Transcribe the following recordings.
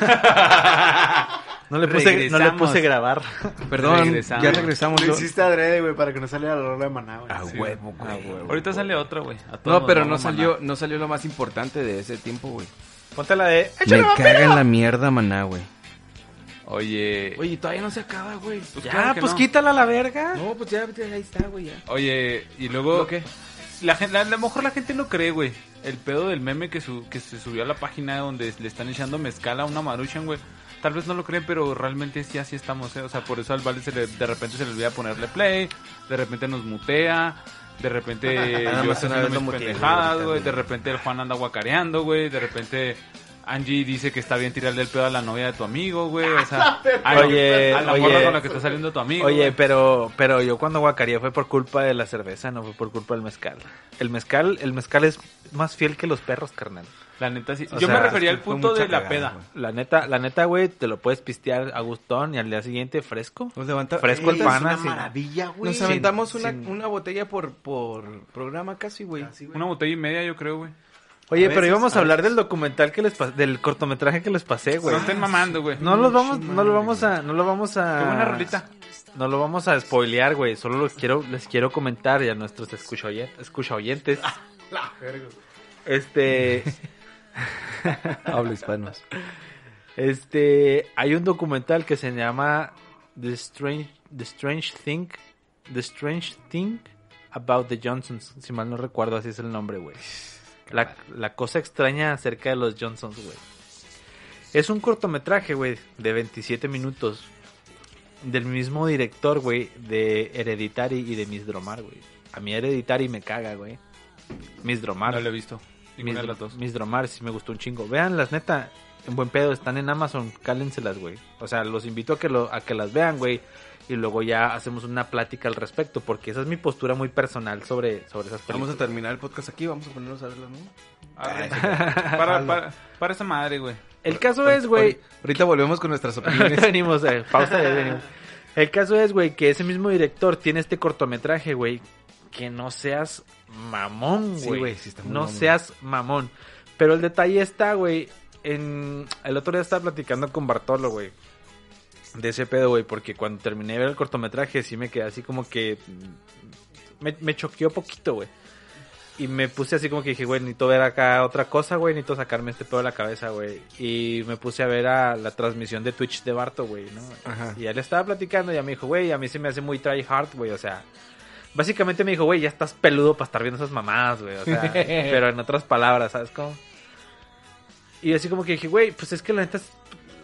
No le puse, no le puse grabar. Perdón, Regresamos. ya regresamos. Lo hiciste adrede, güey, para que no saliera la rola de maná, güey. A Sí. huevo, güey. Ah, huevo. Ahorita sale otra, güey. No, pero no salió, maná. no salió lo más importante de ese tiempo, güey. Ponte la de. Me caga en la mierda, maná, güey. Oye, Oye, todavía no se acaba, güey. Pues ya, claro pues no. quítala a la verga. No, pues ya, ya, ahí está, güey, ya. oye, y luego... ¿Lo qué? La gente, a lo mejor la gente no cree, güey. El pedo del meme que, su- que se subió a la página donde le están echando mezcal a una maruchan, güey. Tal vez no lo creen, pero realmente sí así estamos, ¿eh? O sea, por eso al Vale se le- de repente se le olvida ponerle play, de repente nos mutea, de repente yo estoy haciendo mis pendejadas, güey, De repente el Juan anda guacareando, güey. De repente Angie dice que está bien tirarle el pedo a la novia de tu amigo, güey. O sea, a la- Oye, a la oye. morra con la que está saliendo tu amigo. Oye, güey. pero, pero yo cuando guacaría fue por culpa de la cerveza, no fue por culpa del mezcal. El mezcal, el mezcal es más fiel que los perros, carnal. La neta sí. O Yo sea, me refería al punto de la peda. güey. La neta, la neta, güey, te lo puedes pistear a gustón y al día siguiente fresco. Nos levanta... Fresco el Ey, pan, Es una maravilla, güey. Nos aventamos una, sin- una botella por, por programa casi, güey. Una botella y media, yo creo, güey. Oye, A pero veces, íbamos a a hablar del documental que les pas- del cortometraje que les pasé, güey. No estén mamando, güey. No los vamos, no lo vamos a, no lo vamos a. Qué buena rolita. No lo vamos a spoilear, güey. Solo los quiero, les quiero comentar y a nuestros escucha oyentes, escucha oyentes. La verga. Este, Habla hispanos. este, hay un documental que se llama The Strange, The Strange Thing, The Strange Thing About the Johnsons. Si mal no recuerdo, así es el nombre, güey. La, la cosa extraña acerca de los Johnsons, güey. Es un cortometraje, güey, de 27 minutos. Del mismo director, güey, de Hereditary y de Miss Dromar, güey. A mí Hereditary me caga, güey. Miss Dromar. No lo he visto. Mis, Ninguna de las dos. mis Dromar sí me gustó un chingo. Vean las neta, en buen pedo, están en Amazon, cálenselas, güey. O sea, los invito a que lo, a que las vean, güey. Y luego ya hacemos una plática al respecto, porque esa es mi postura muy personal sobre, sobre esas Vamos películas. a terminar el podcast aquí, vamos a ponernos a verlo, ¿no? Arre. para, para, para esa madre, güey. El caso es, güey, Ahorita volvemos con nuestras opiniones. venimos, eh, pausa ya venimos. El caso es, güey, que ese mismo director tiene este cortometraje, güey. Que no seas mamón, Sí, güey. güey, sí está muy no mamón. seas mamón. Pero el detalle está, güey. En... El otro día estaba platicando con Bartolo, güey. De ese pedo, güey. Porque cuando terminé de ver el cortometraje, sí me quedé así como que. mm, Me, me choqueó poquito, güey. Y me puse así como que dije, güey, necesito ver acá otra cosa, güey, necesito sacarme este pedo de la cabeza, güey. Y me puse a ver a la transmisión de Twitch de Barto, güey, ¿no? Ajá. Y le estaba platicando y ya me dijo, güey, a mí se me hace muy try hard, güey, o sea... Básicamente me dijo, güey, ya estás peludo para estar viendo esas mamadas, güey, o sea... pero en otras palabras, ¿sabes cómo? Y así como que dije, güey, pues es que la neta...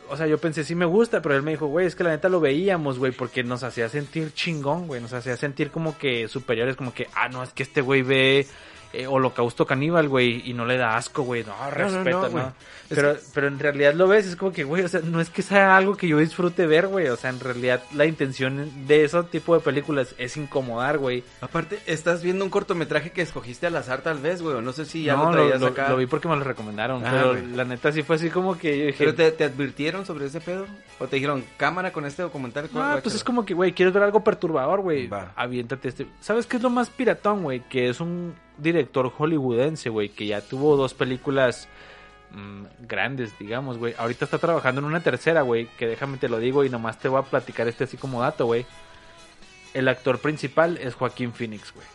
O sea, yo pensé, sí me gusta, pero él me dijo, güey, es que la neta lo veíamos, güey, porque nos hacía sentir chingón, güey. Nos hacía sentir como que superiores, como que, ah, no, es que este güey ve eh, Holocausto Caníbal, güey, y no le da asco, güey. No, respeto, no, Pero, pero en realidad lo ves, es como que, güey, o sea, no es que sea algo que yo disfrute ver, güey. O sea, en realidad la intención de ese tipo de películas es incomodar, güey. Aparte, estás viendo un cortometraje que escogiste al azar tal vez, güey, o no sé si ya no, lo traías lo, acá. lo vi porque me lo recomendaron, Ah, pero güey. la neta sí fue así como que yo dije... ¿Pero te, te advirtieron sobre ese pedo? ¿O te dijeron, cámara con este documental? No, guáchalo"? pues es como que, güey, quieres ver algo perturbador, güey. Va. Aviéntate este. ¿Sabes qué es lo más piratón, güey? Que es un director hollywoodense, güey, que ya tuvo dos películas mm, grandes, digamos, güey. Ahorita está trabajando en una tercera, güey, que déjame te lo digo y nomás te voy a platicar este así como dato, güey. El actor principal es Joaquín Phoenix, güey.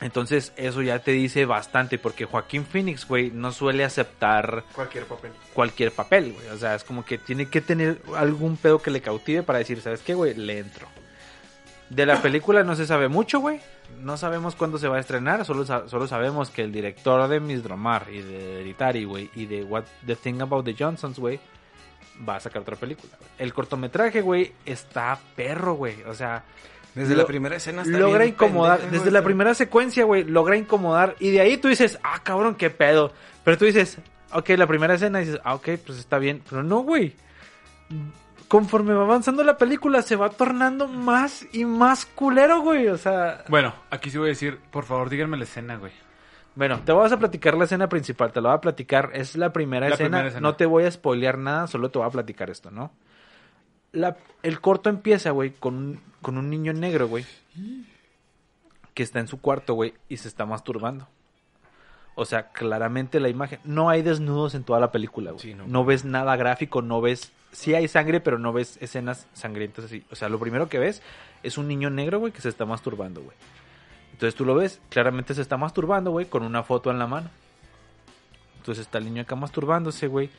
Entonces, eso ya te dice bastante, porque Joaquín Phoenix, güey, no suele aceptar Cualquier papel. cualquier papel, güey. O sea, es como que tiene que tener algún pedo que le cautive para decir, ¿sabes qué, güey? Le entro. De la película no se sabe mucho, güey. No sabemos cuándo se va a estrenar. Solo, solo sabemos que el director de Miss Dromar y de Hereditary, güey, y de What the Thing About the Johnsons, güey, va a sacar otra película. El cortometraje, güey, está perro, güey. O sea, Desde lo- la primera escena está logra bien incomodar. pendejo, Desde la primera secuencia, güey, logra incomodar. Y de ahí tú dices, ah, cabrón, qué pedo. Pero tú dices, ok, la primera escena dices, ah, ok, pues está bien. Pero no, güey. Conforme va avanzando la película, se va tornando más y más culero, güey. O sea, Bueno, aquí sí voy a decir, por favor, díganme la escena, güey. bueno, te vas a platicar la escena principal. Te la voy a platicar. Es la primera, La escena. primera escena. No te voy a spoilear nada, solo te voy a platicar esto, ¿no? La, el corto empieza, güey, con, un- con un niño negro, güey. Que está en su cuarto, güey, y se está masturbando. O sea, claramente la imagen. No hay desnudos en toda la película, güey. Sí, no. no. ves nada gráfico, no ves. Sí hay sangre, pero no ves escenas sangrientas así. O sea, lo primero que ves es un niño negro, güey, que se está masturbando, güey. Entonces tú lo ves, claramente se está masturbando, güey, con una foto en la mano. Entonces está el niño acá masturbándose, güey.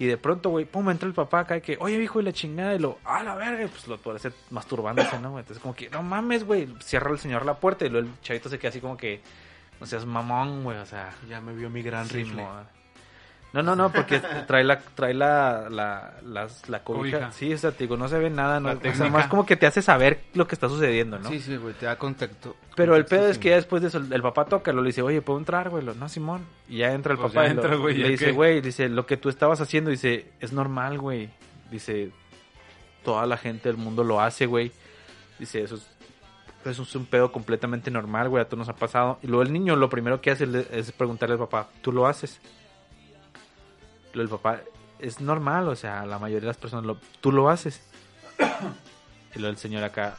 Y de pronto, güey, pum, entra el papá acá y que, oye, hijo, y la chingada, y lo, ah, la verga, pues lo parece masturbándose, ¿no, güey? Entonces como que, no mames, güey, cierra el señor la puerta y luego el chavito se queda así como que, no seas mamón, güey, o sea, Ya me vio mi gran Sí, rifle. mo- No, no, no, porque trae la, trae la, la, las- la cobija. Cobija. Sí, o sea, te digo, no se ve nada, no, La o sea, más como que te hace saber lo que está sucediendo, ¿no? Sí, sí, güey, te da contacto. Pero el pedo es sí. que ya después de eso, el papá toca, lo le dice, oye, ¿puedo entrar, güey? Lo, No, Simón. Y ya entra el Pues papá ya y lo- entra, güey, le ¿ya dice, qué? güey, dice, lo que tú estabas haciendo, dice, es normal, güey. Dice, toda la gente del mundo lo hace, güey. Dice, eso es, es un pedo completamente normal, güey, a todos nos ha pasado. Y luego el niño lo primero que hace es- preguntarle al papá, ¿tú lo haces? Lo el papá, es normal, o sea, la mayoría de las personas, lo, ¿tú lo haces? Y luego el señor acá,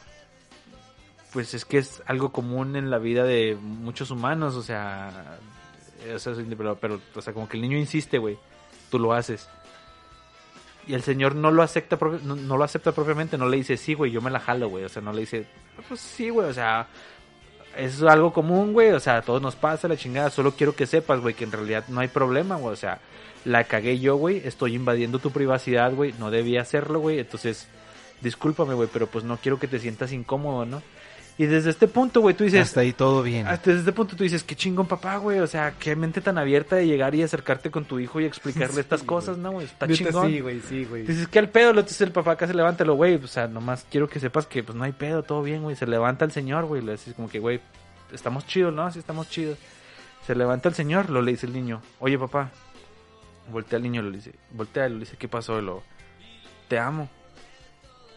pues es que es algo común en la vida de muchos humanos, o sea, eso es- pero, pero, o sea, como que el niño insiste, güey, tú lo haces. Y el señor no lo acepta, no, no lo acepta propiamente, no le dice, sí, güey, yo me la jalo, güey, o sea, no le dice, pues sí, güey, o sea, es algo común, güey, o sea, a todos nos pasa la chingada, solo quiero que sepas, güey, que en realidad no hay problema, güey, o sea, la cagué yo, güey, estoy invadiendo tu privacidad, güey, no debía hacerlo, güey, entonces, discúlpame, güey, pero pues no quiero que te sientas incómodo, ¿no? Y desde este punto, güey, tú dices, Hasta ahí todo bien. hasta desde este punto tú dices, qué chingón papá, güey, o sea, qué mente tan abierta de llegar y acercarte con tu hijo y explicarle estas cosas, ¿no, güey? Está chingón. Sí, güey, sí, güey. Dices, ¿qué al pedo? Entonces el papá acá se levanta, lo güey, o sea, nomás quiero que sepas que pues no hay pedo, todo bien, güey. Se levanta el señor, güey, le dices como que, güey, estamos chidos, ¿no? Sí, estamos chidos. Se levanta el señor, lo le dice el niño, oye papá, voltea al niño, lo dice, voltea, lo dice, ¿qué pasó? Lo, te amo.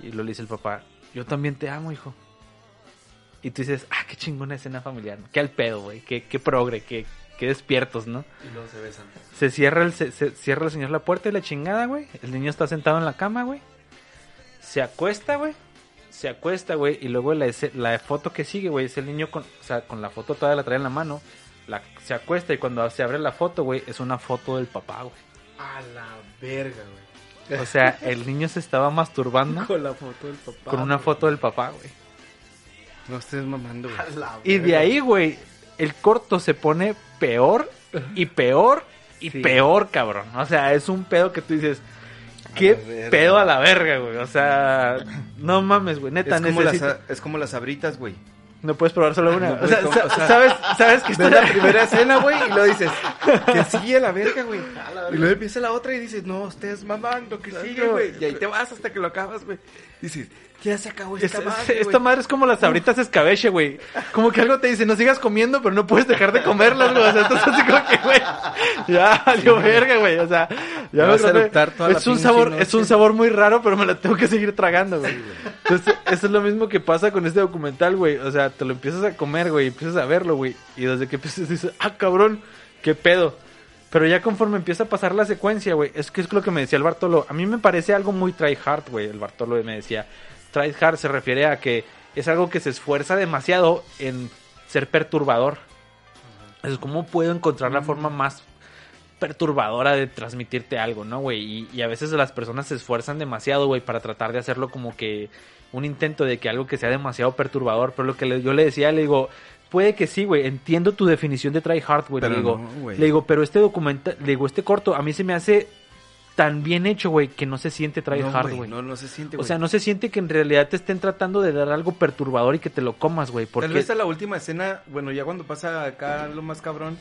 Y lo le dice el papá, yo también te amo, hijo. Y tú dices, ah, qué chingona escena familiar, ¿no? Qué al pedo, güey, qué, qué progre, qué, qué despiertos, ¿no? Y luego se besan. Se cierra el, se, se cierra el señor la puerta y la chingada, güey. El niño está sentado en la cama, güey. Se acuesta, güey. Se acuesta, güey. Y luego la, la foto que sigue, güey, es el niño con, o sea, con la foto todavía la trae en la mano. La, se acuesta y cuando se abre la foto, güey, es una foto del papá, güey. A la verga, güey. O sea, el niño se estaba masturbando Con la foto del papá. con una güey. foto del papá, güey. No estés mamando, güey. Y de ahí, güey, el corto se pone peor y peor y Sí. peor, cabrón. O sea, es un pedo que tú dices, ¿qué pedo a la verga, güey? O sea, no mames, güey, neta, Es como, las, necesito... es como las abritas, güey. No puedes probar solo una. No o, sea, o sea, ¿sabes, sabes que está... la primera escena, güey, y lo dices, que sigue a la verga, güey. Y luego empieza la otra y dices, no, estés mamando, que sigue, güey. Y ahí te vas hasta que lo acabas, güey. Dices, ya se acabó esta Es- madre, esta madre es como las sabritas escabeche, güey. Como que algo te dice, no sigas comiendo, pero no puedes dejar de comerlas, güey. O sea, entonces así como que, güey, ya valió verga, güey. O sea, ya vas a eructar toda la es un pinche sabor, noche. es un sabor muy raro, pero me la tengo que seguir tragando, güey. Entonces, eso es lo mismo que pasa con este documental, güey. O sea, te lo empiezas a comer, güey, y empiezas a verlo, güey. Y desde que empiezas dices, ah, cabrón, qué pedo. Pero ya conforme empieza a pasar la secuencia, güey, es que es lo que me decía el Bartolo. A mí me parece algo muy try hard, güey. El Bartolo me decía, try hard se refiere a que es algo que se esfuerza demasiado en ser perturbador. Es como puedo encontrar la forma más perturbadora de transmitirte algo, ¿no, güey? Y, y a veces las personas se esfuerzan demasiado, güey, para tratar de hacerlo como que un intento de que algo que sea demasiado perturbador. Pero lo que le- yo le decía, le digo, puede que sí, güey, entiendo tu definición de try hard, güey. Le digo, no, le digo, pero este documental, le digo, este corto, a mí se me hace tan bien hecho, güey, que no se siente try No, hard, güey. No, no se siente, o güey. sea, no se siente que en realidad te estén tratando de dar algo perturbador y que te lo comas, güey. Porque Tal vez a la última escena, bueno, ya cuando pasa acá lo más cabrón,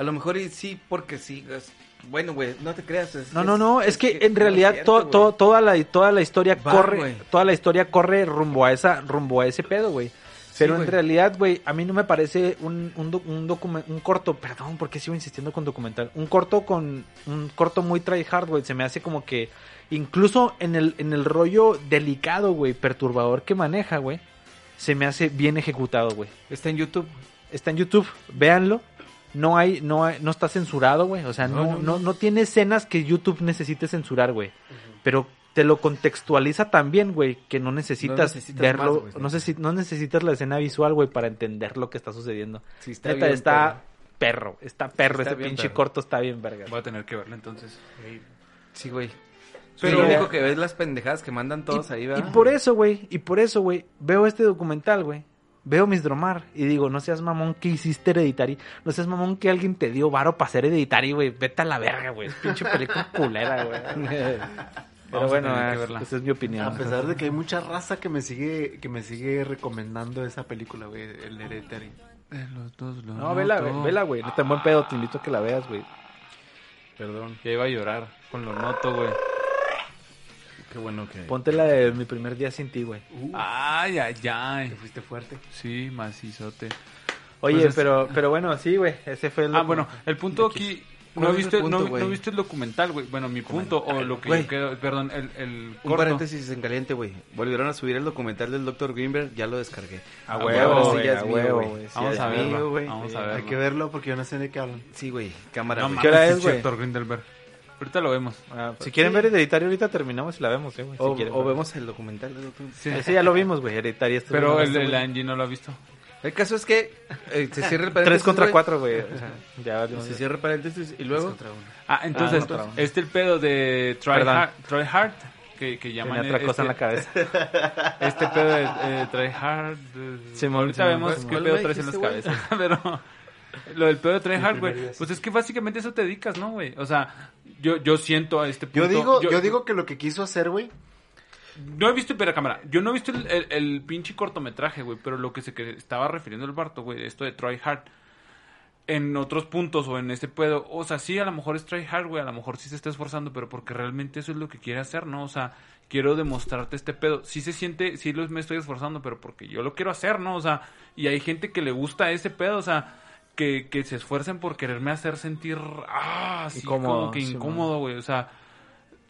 a lo mejor y sí, porque sí. es- bueno, güey, no te creas. es- No, no, no, es que en realidad cierto, to- toda la toda la historia corre, toda la historia corre rumbo a esa rumbo a ese pedo, güey. Pero en realidad, güey, a mí no me parece un un, un, un corto, perdón, porque sigo insistiendo con documental, un corto con un corto muy try hard, güey, se me hace como que incluso en el en el rollo delicado, güey, perturbador que maneja, güey, se me hace bien ejecutado, güey. Está en YouTube. Está en YouTube, véanlo. No hay, no hay- no está censurado, güey. O sea, no, No, no, no, no, tiene escenas que YouTube necesite censurar, güey. Pero te lo contextualiza también, güey, que no necesitas, necesitas verlo, más, no, necesi- no necesitas la escena visual, güey, para entender lo que está sucediendo. Sí, está Neta, bien, está perro, está perro, Está ese pinche perro. corto está bien verga. Voy a tener que verlo entonces. Sí, güey. Pero- lo único que ves las pendejadas que mandan todos y, ahí, y ¿verdad? por eso, güey, y por eso, güey, veo este documental, güey. Veo mis dromar y digo, no seas mamón que hiciste Hereditary, no seas mamón que alguien te dio varo para hacer Hereditary, güey, vete a la verga, güey, es pinche película culera, güey. Pero Vamos bueno, verla. esa es mi opinión. A pesar de que hay mucha raza que me sigue que me sigue recomendando esa película, güey, el Hereditary. los dos lo No, vela, güey, vela, güey, no te buen pedo, te invito a que la veas, güey. Perdón. Ya iba a llorar con lo noto, güey. Qué bueno que... Ponte la de mi primer día sin ti, güey. Ay, ay, ay. Te fuiste fuerte. Sí, macizote. Oye, Pues es- pero, pero bueno, sí, güey, ese fue el... Ah, bueno, el punto aquí... ¿Cuál No viste, punto, no, viste el documental, güey. Bueno, mi punto, o lo que Güey. yo quedo, perdón, el, el Un corto. paréntesis en caliente, güey. Volvieron a subir el documental del Dr. Greenberg, ya lo descargué. A huevo, ahora sí güey, ya es a huevo, güey. Vamos a verlo, güey. vamos a verlo. Hay que verlo porque yo no sé de qué hablan. Sí, güey. Cámara, No ¿Qué hora es, güey? Héctor Grindelberg. Ahorita lo vemos. Ah, si quieren ver Hereditario ahorita terminamos y la vemos, eh, güey. si O, o vemos el documental Dr. Sí. Ese ya lo vimos, güey, Hereditario. este Pero güey, el este de Angie no lo ha visto. El caso es que eh, se cierra el paréntesis, Tres contra güey. cuatro, güey. o sea, ya. Se cierra el paréntesis y luego... Ah, entonces, no, perdón. este el pedo de Try. Hard, Try Hard que, que llaman Tenía otra cosa en la este, cabeza. este pedo de eh, Try Hard. eh, Simón, ahorita Simón, vemos Simón. qué ¿Cuál pedo traes en las dijiste, cabezas. Pero lo del pedo de Try Hard, güey, pues es que básicamente eso te dedicas, ¿no, güey? O sea, yo, yo siento a este punto. Yo digo, yo, digo que lo que quiso hacer, güey, No he visto, espera, cámara. Yo no he visto el, el, el pinche cortometraje, güey. Pero lo que se que estaba refiriendo el Barto, güey, esto de Try Hard. En otros puntos o en este pedo. O sea, sí, a lo mejor es Try Hard, güey. A lo mejor sí se está esforzando, pero porque realmente eso es lo que quiere hacer, ¿no? O sea, quiero demostrarte este pedo. Sí se siente, sí lo, me estoy esforzando, pero porque yo lo quiero hacer, ¿no? O sea, y hay gente que le gusta ese pedo, o sea. Que, que se esfuercen por quererme hacer sentir ah, así Incómodo, como que sí, incómodo, güey. O sea,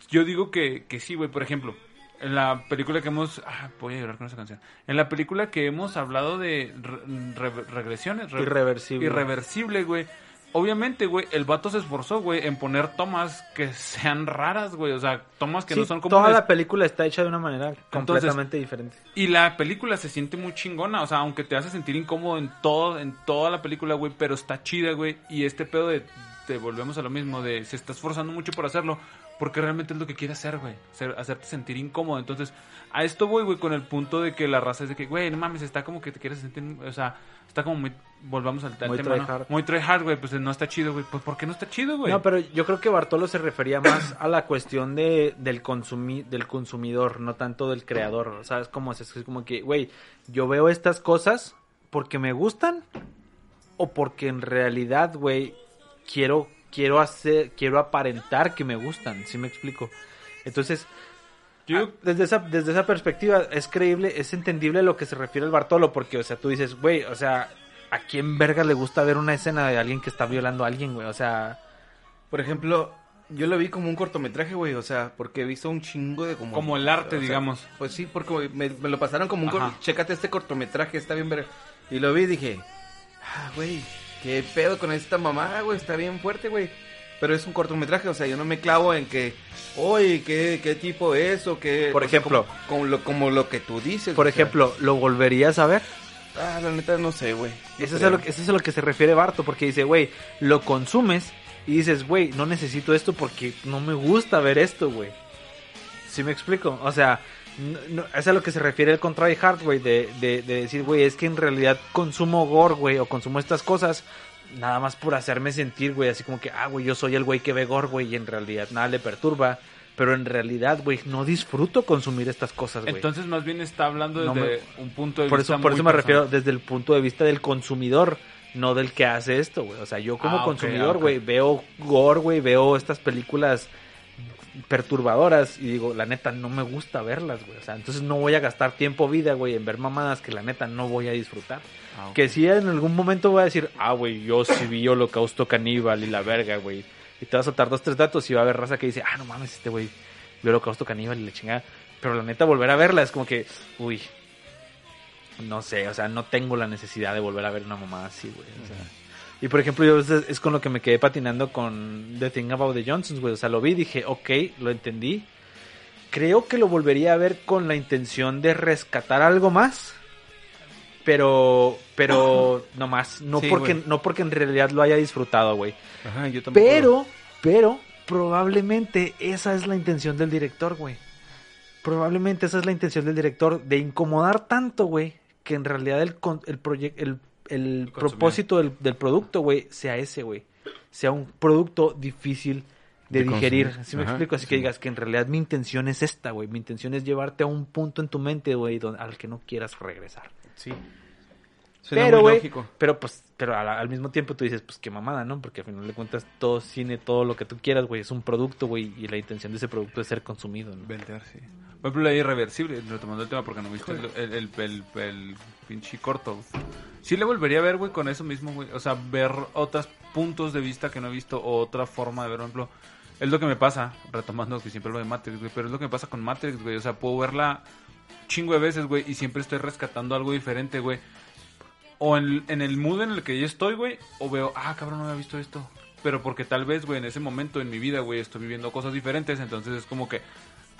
yo digo que, que sí, güey. Por ejemplo, en la película que hemos... Ah, voy a llorar con esa canción. En la película que hemos hablado de re- re- regresiones... re- Irreversible. Irreversible, güey. Obviamente, güey, el vato se esforzó, güey, en poner tomas que sean raras, güey. O sea, tomas que Sí, no son toda comunes. la película está hecha de una manera completamente diferente. Y la película se siente muy chingona, o sea, aunque te hace sentir incómodo en todo, en toda la película, güey, pero está chida, güey. Y este pedo de, de volvemos a lo mismo, de se está esforzando mucho por hacerlo, porque realmente es lo que quiere hacer, güey, hacerte sentir incómodo. Entonces, a esto voy, güey, con el punto de que la raza es de que, güey, no mames, está como que te quieres sentir, o sea, está como muy, volvamos al, al Muy tema, ¿no? tryhard. Muy try hard, güey, pues no está chido, güey. Pues, ¿por qué no está chido, güey? No, pero yo creo que Bartolo se refería más a la cuestión de, del, consumi- del consumidor, no tanto del creador. ¿Sabes cómo es? Es como que, güey, yo veo estas cosas porque me gustan o porque en realidad, güey, quiero, quiero hacer, quiero aparentar que me gustan, ¿sí me explico? Entonces, Yo- ah, desde esa, desde esa perspectiva es creíble, es entendible a lo que se refiere el Bartolo, porque, o sea, tú dices, güey, o sea, ¿a quién verga le gusta ver una escena de alguien que está violando a alguien, güey? O sea... Por ejemplo, yo lo vi como un cortometraje, güey, o sea, porque he visto un chingo de como... Como el arte, o sea, digamos. Pues sí, porque me, me lo pasaron como un... Chécate este cortometraje, está bien ver... Y lo vi y dije, ah, güey, qué pedo con esta mamá, güey, está bien fuerte, güey. Pero es un cortometraje, o sea, yo no me clavo en que, oye, ¿qué, qué tipo es o qué... Por o sea, ejemplo. como, como lo, como lo que tú dices. Por sea. ejemplo, ¿lo volverías a ver? Ah, la neta no sé, güey. No Eso es, a lo, eso es a lo que se refiere Barto, porque dice, güey, lo consumes y dices, güey, no necesito esto porque no me gusta ver esto, güey. ¿Sí me explico? O sea, no, no- es a lo que se refiere el Contra Hard, güey, de, de, de decir, güey, es que en realidad consumo gore, güey, o consumo estas cosas nada más por hacerme sentir, güey, así como que, ah, güey, yo soy el güey que ve gore, güey, y en realidad nada le perturba. Pero en realidad, güey, no disfruto consumir estas cosas, güey. Entonces, más bien está hablando No desde un punto de Por vista eso, por muy eso me personal. refiero desde el punto de vista del consumidor, no del que hace esto, güey. O sea, yo como Ah, consumidor, güey, veo gore, güey, veo estas películas perturbadoras y digo, la neta, no me gusta verlas, güey. O sea, entonces no voy a gastar tiempo, vida, güey, en ver mamadas que la neta no voy a disfrutar. Ah. Que sí en algún momento voy a decir, ah, güey, yo sí vi Holocausto Caníbal y la verga, güey. Y te vas a dos, tres datos y va a haber raza que dice, ah, no mames, este güey vio Holocausto Caníbal y la chingada. Pero la neta, volver a verla es como que, uy, no sé, o sea, no tengo la necesidad de volver a ver una mamada así, güey. o sea. Y por ejemplo, yo es, es con lo que me quedé patinando con The Thing About the Johnsons, güey. O sea, lo vi y dije, ok, lo entendí. Creo que lo volvería a ver con la intención de rescatar algo más. pero, pero, no Sí, porque, güey. no porque en realidad lo haya disfrutado, güey. Ajá, yo tampoco. Pero, pero, probablemente esa es la intención del director, güey. Probablemente esa es la intención del director, de incomodar tanto, güey, que en realidad el, el, el, el propósito del, del producto, güey, sea ese, güey. Sea un producto difícil de, De digerir. consumir. ¿Sí me Ajá, explico? Así que digas que en realidad mi intención es esta, güey. Mi intención es llevarte a un punto en tu mente, güey, al que no quieras regresar. Sí. Suena pero, muy güey, lógico. pero pues, pero al, al mismo tiempo tú dices, pues qué mamada, ¿no? Porque al final de cuentas todo cine, todo lo que tú quieras, güey, es un producto, güey, y la intención de ese producto es ser consumido, ¿no? Vender, sí. Por ejemplo, la irreversible, retomando el tema porque no viste el, el, el, el- pinche corto. Sí le volvería a ver, güey, con eso mismo, güey. O sea, ver otros puntos de vista que no he visto o otra forma de ver, por ejemplo. Es lo que me pasa, retomando que siempre lo de Matrix, güey, pero es lo que me pasa con Matrix, güey. O sea, puedo verla chingo de veces, güey, y siempre estoy rescatando algo diferente, güey. O en, en el mood en el que yo estoy, güey, o veo, ah, cabrón, no había visto esto. Pero porque tal vez, güey, en ese momento en mi vida, güey, estoy viviendo cosas diferentes, entonces es como que,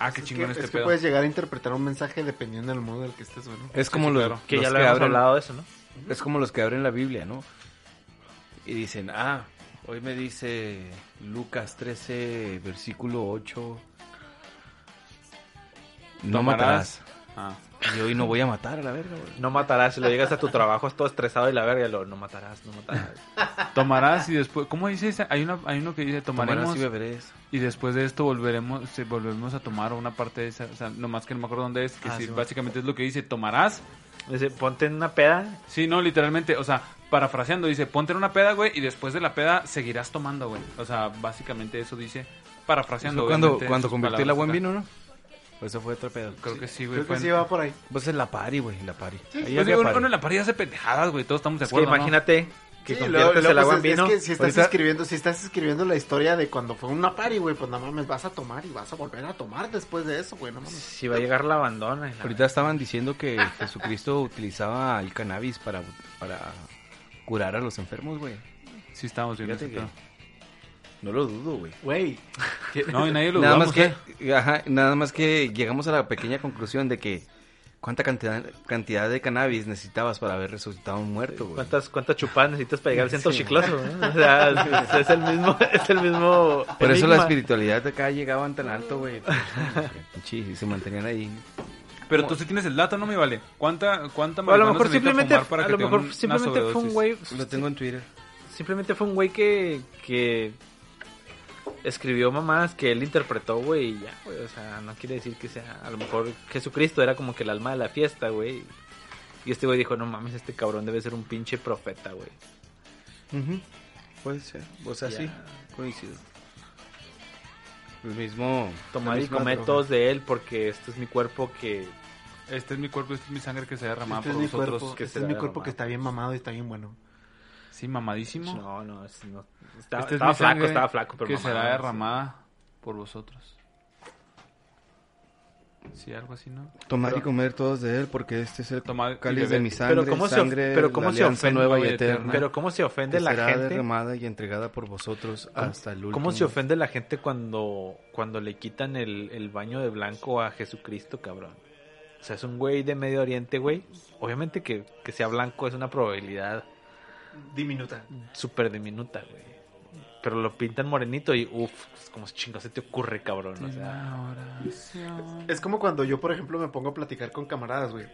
ah, qué es chingón que, este es que pedo. puedes llegar a interpretar un mensaje dependiendo del modo del que estés, güey. ¿no? Es como Sí, los, claro. Que los ya lo hemos abren- hablado de eso, ¿no? Es como los que abren la Biblia, ¿no? Y dicen, ah, hoy me dice Lucas 13, versículo 8. No matarás. Ah. Y hoy no voy a matar a la verga, güey. No matarás, si lo llegas a tu trabajo, es todo estresado y la verga, lo, no matarás, no matarás. Tomarás y después, ¿cómo dice ese? Hay, una, hay uno que dice tomaremos Tomarás y beberés. y después de esto volveremos se, volvemos a tomar una parte de esa, o sea, nomás que no me acuerdo dónde es, que Ah, sí, sí, bueno. básicamente es lo que dice, tomarás. Dice, ponte en una peda, Sí, no, literalmente, o sea, parafraseando, dice, ponte en una peda, güey, y después de la peda seguirás tomando, güey. O sea, básicamente eso dice, parafraseando. Fue cuando, cuando convirtió el agua en vino, ¿no? O eso fue otro pedo. Creo que sí, güey. Creo fue que en- sí va por ahí. Pues en la pari, güey, en la pari. Ahí Pues había digo, pari. uno en la parilla hace pendejadas, güey, todos estamos de es que acuerdo, ¿no? imagínate que Sí, conviertes luego- el agua en pues, vino. Es que si estás Ahorita- escribiendo, si estás escribiendo la historia de cuando fue una party, güey, pues no mames, vas a tomar y vas a volver a tomar después de eso, güey, no mames. Si va a llegar la abandona. y la Ahorita estaban diciendo que Jesucristo utilizaba el cannabis para, para curar a los enfermos, güey. Sí, estamos viendo Fíjate ese que- pedo. No lo dudo, güey. Güey, No, y nadie lo Nada dudamos, más ¿eh? que, ajá, nada más que llegamos a la pequeña conclusión de que cuánta cantidad, cantidad de cannabis necesitabas para haber resucitado un muerto, güey. ¿Cuántas, ¿Cuántas chupadas necesitas para llegar al centro Sí. chicloso? ¿no? O sea, es, es el mismo, es el mismo. Por eso la espiritualidad de acá llegaban tan alto, güey. Sí, y se mantenían ahí. Pero tú sí tienes el dato, no me vale. ¿Cuánta, cuánta O a lo marihuana mejor se simplemente, fumar para a que lo mejor simplemente fue un güey, Lo tengo en Twitter. simplemente fue un güey que, que escribió mamás que él interpretó, güey, y ya, güey, o sea, no quiere decir que sea, a lo mejor Jesucristo era como que el alma de la fiesta, güey. Y este güey dijo, no mames, este cabrón debe ser un pinche profeta, güey. Puede ser. O sea, Ya. sí, coincido. El mismo. Tomar y comer todos de él porque este es mi cuerpo que... Este es mi cuerpo, esta es mi sangre que se derrama este es por mi vosotros. cuerpo, que este es mi cuerpo que está bien mamado y está bien bueno. Sí, mamadísimo. No, no, es- no, estaba, Este es estaba mi flaco, estaba flaco, pero que mamado, será sí. derramada por vosotros. Sí, algo así, ¿no? Tomar y Pero- comer todos de él, porque este es el Tomar y cáliz de mi sangre, Pero cómo se sangre, pero cómo la se ofende, nueva y eterna. Pero cómo se ofende la será gente... derramada y entregada por vosotros hasta el último. ¿Cómo se ofende la gente cuando, cuando le quitan el, el baño de blanco a Jesucristo, cabrón? O sea, es un güey de Medio Oriente, güey. Obviamente que, que sea blanco es una probabilidad Diminuta. súper diminuta, güey. Pero lo pintan morenito y uff, como chingo se te ocurre, cabrón. O sea, Es como cuando yo, por ejemplo, me pongo a platicar con camaradas, güey.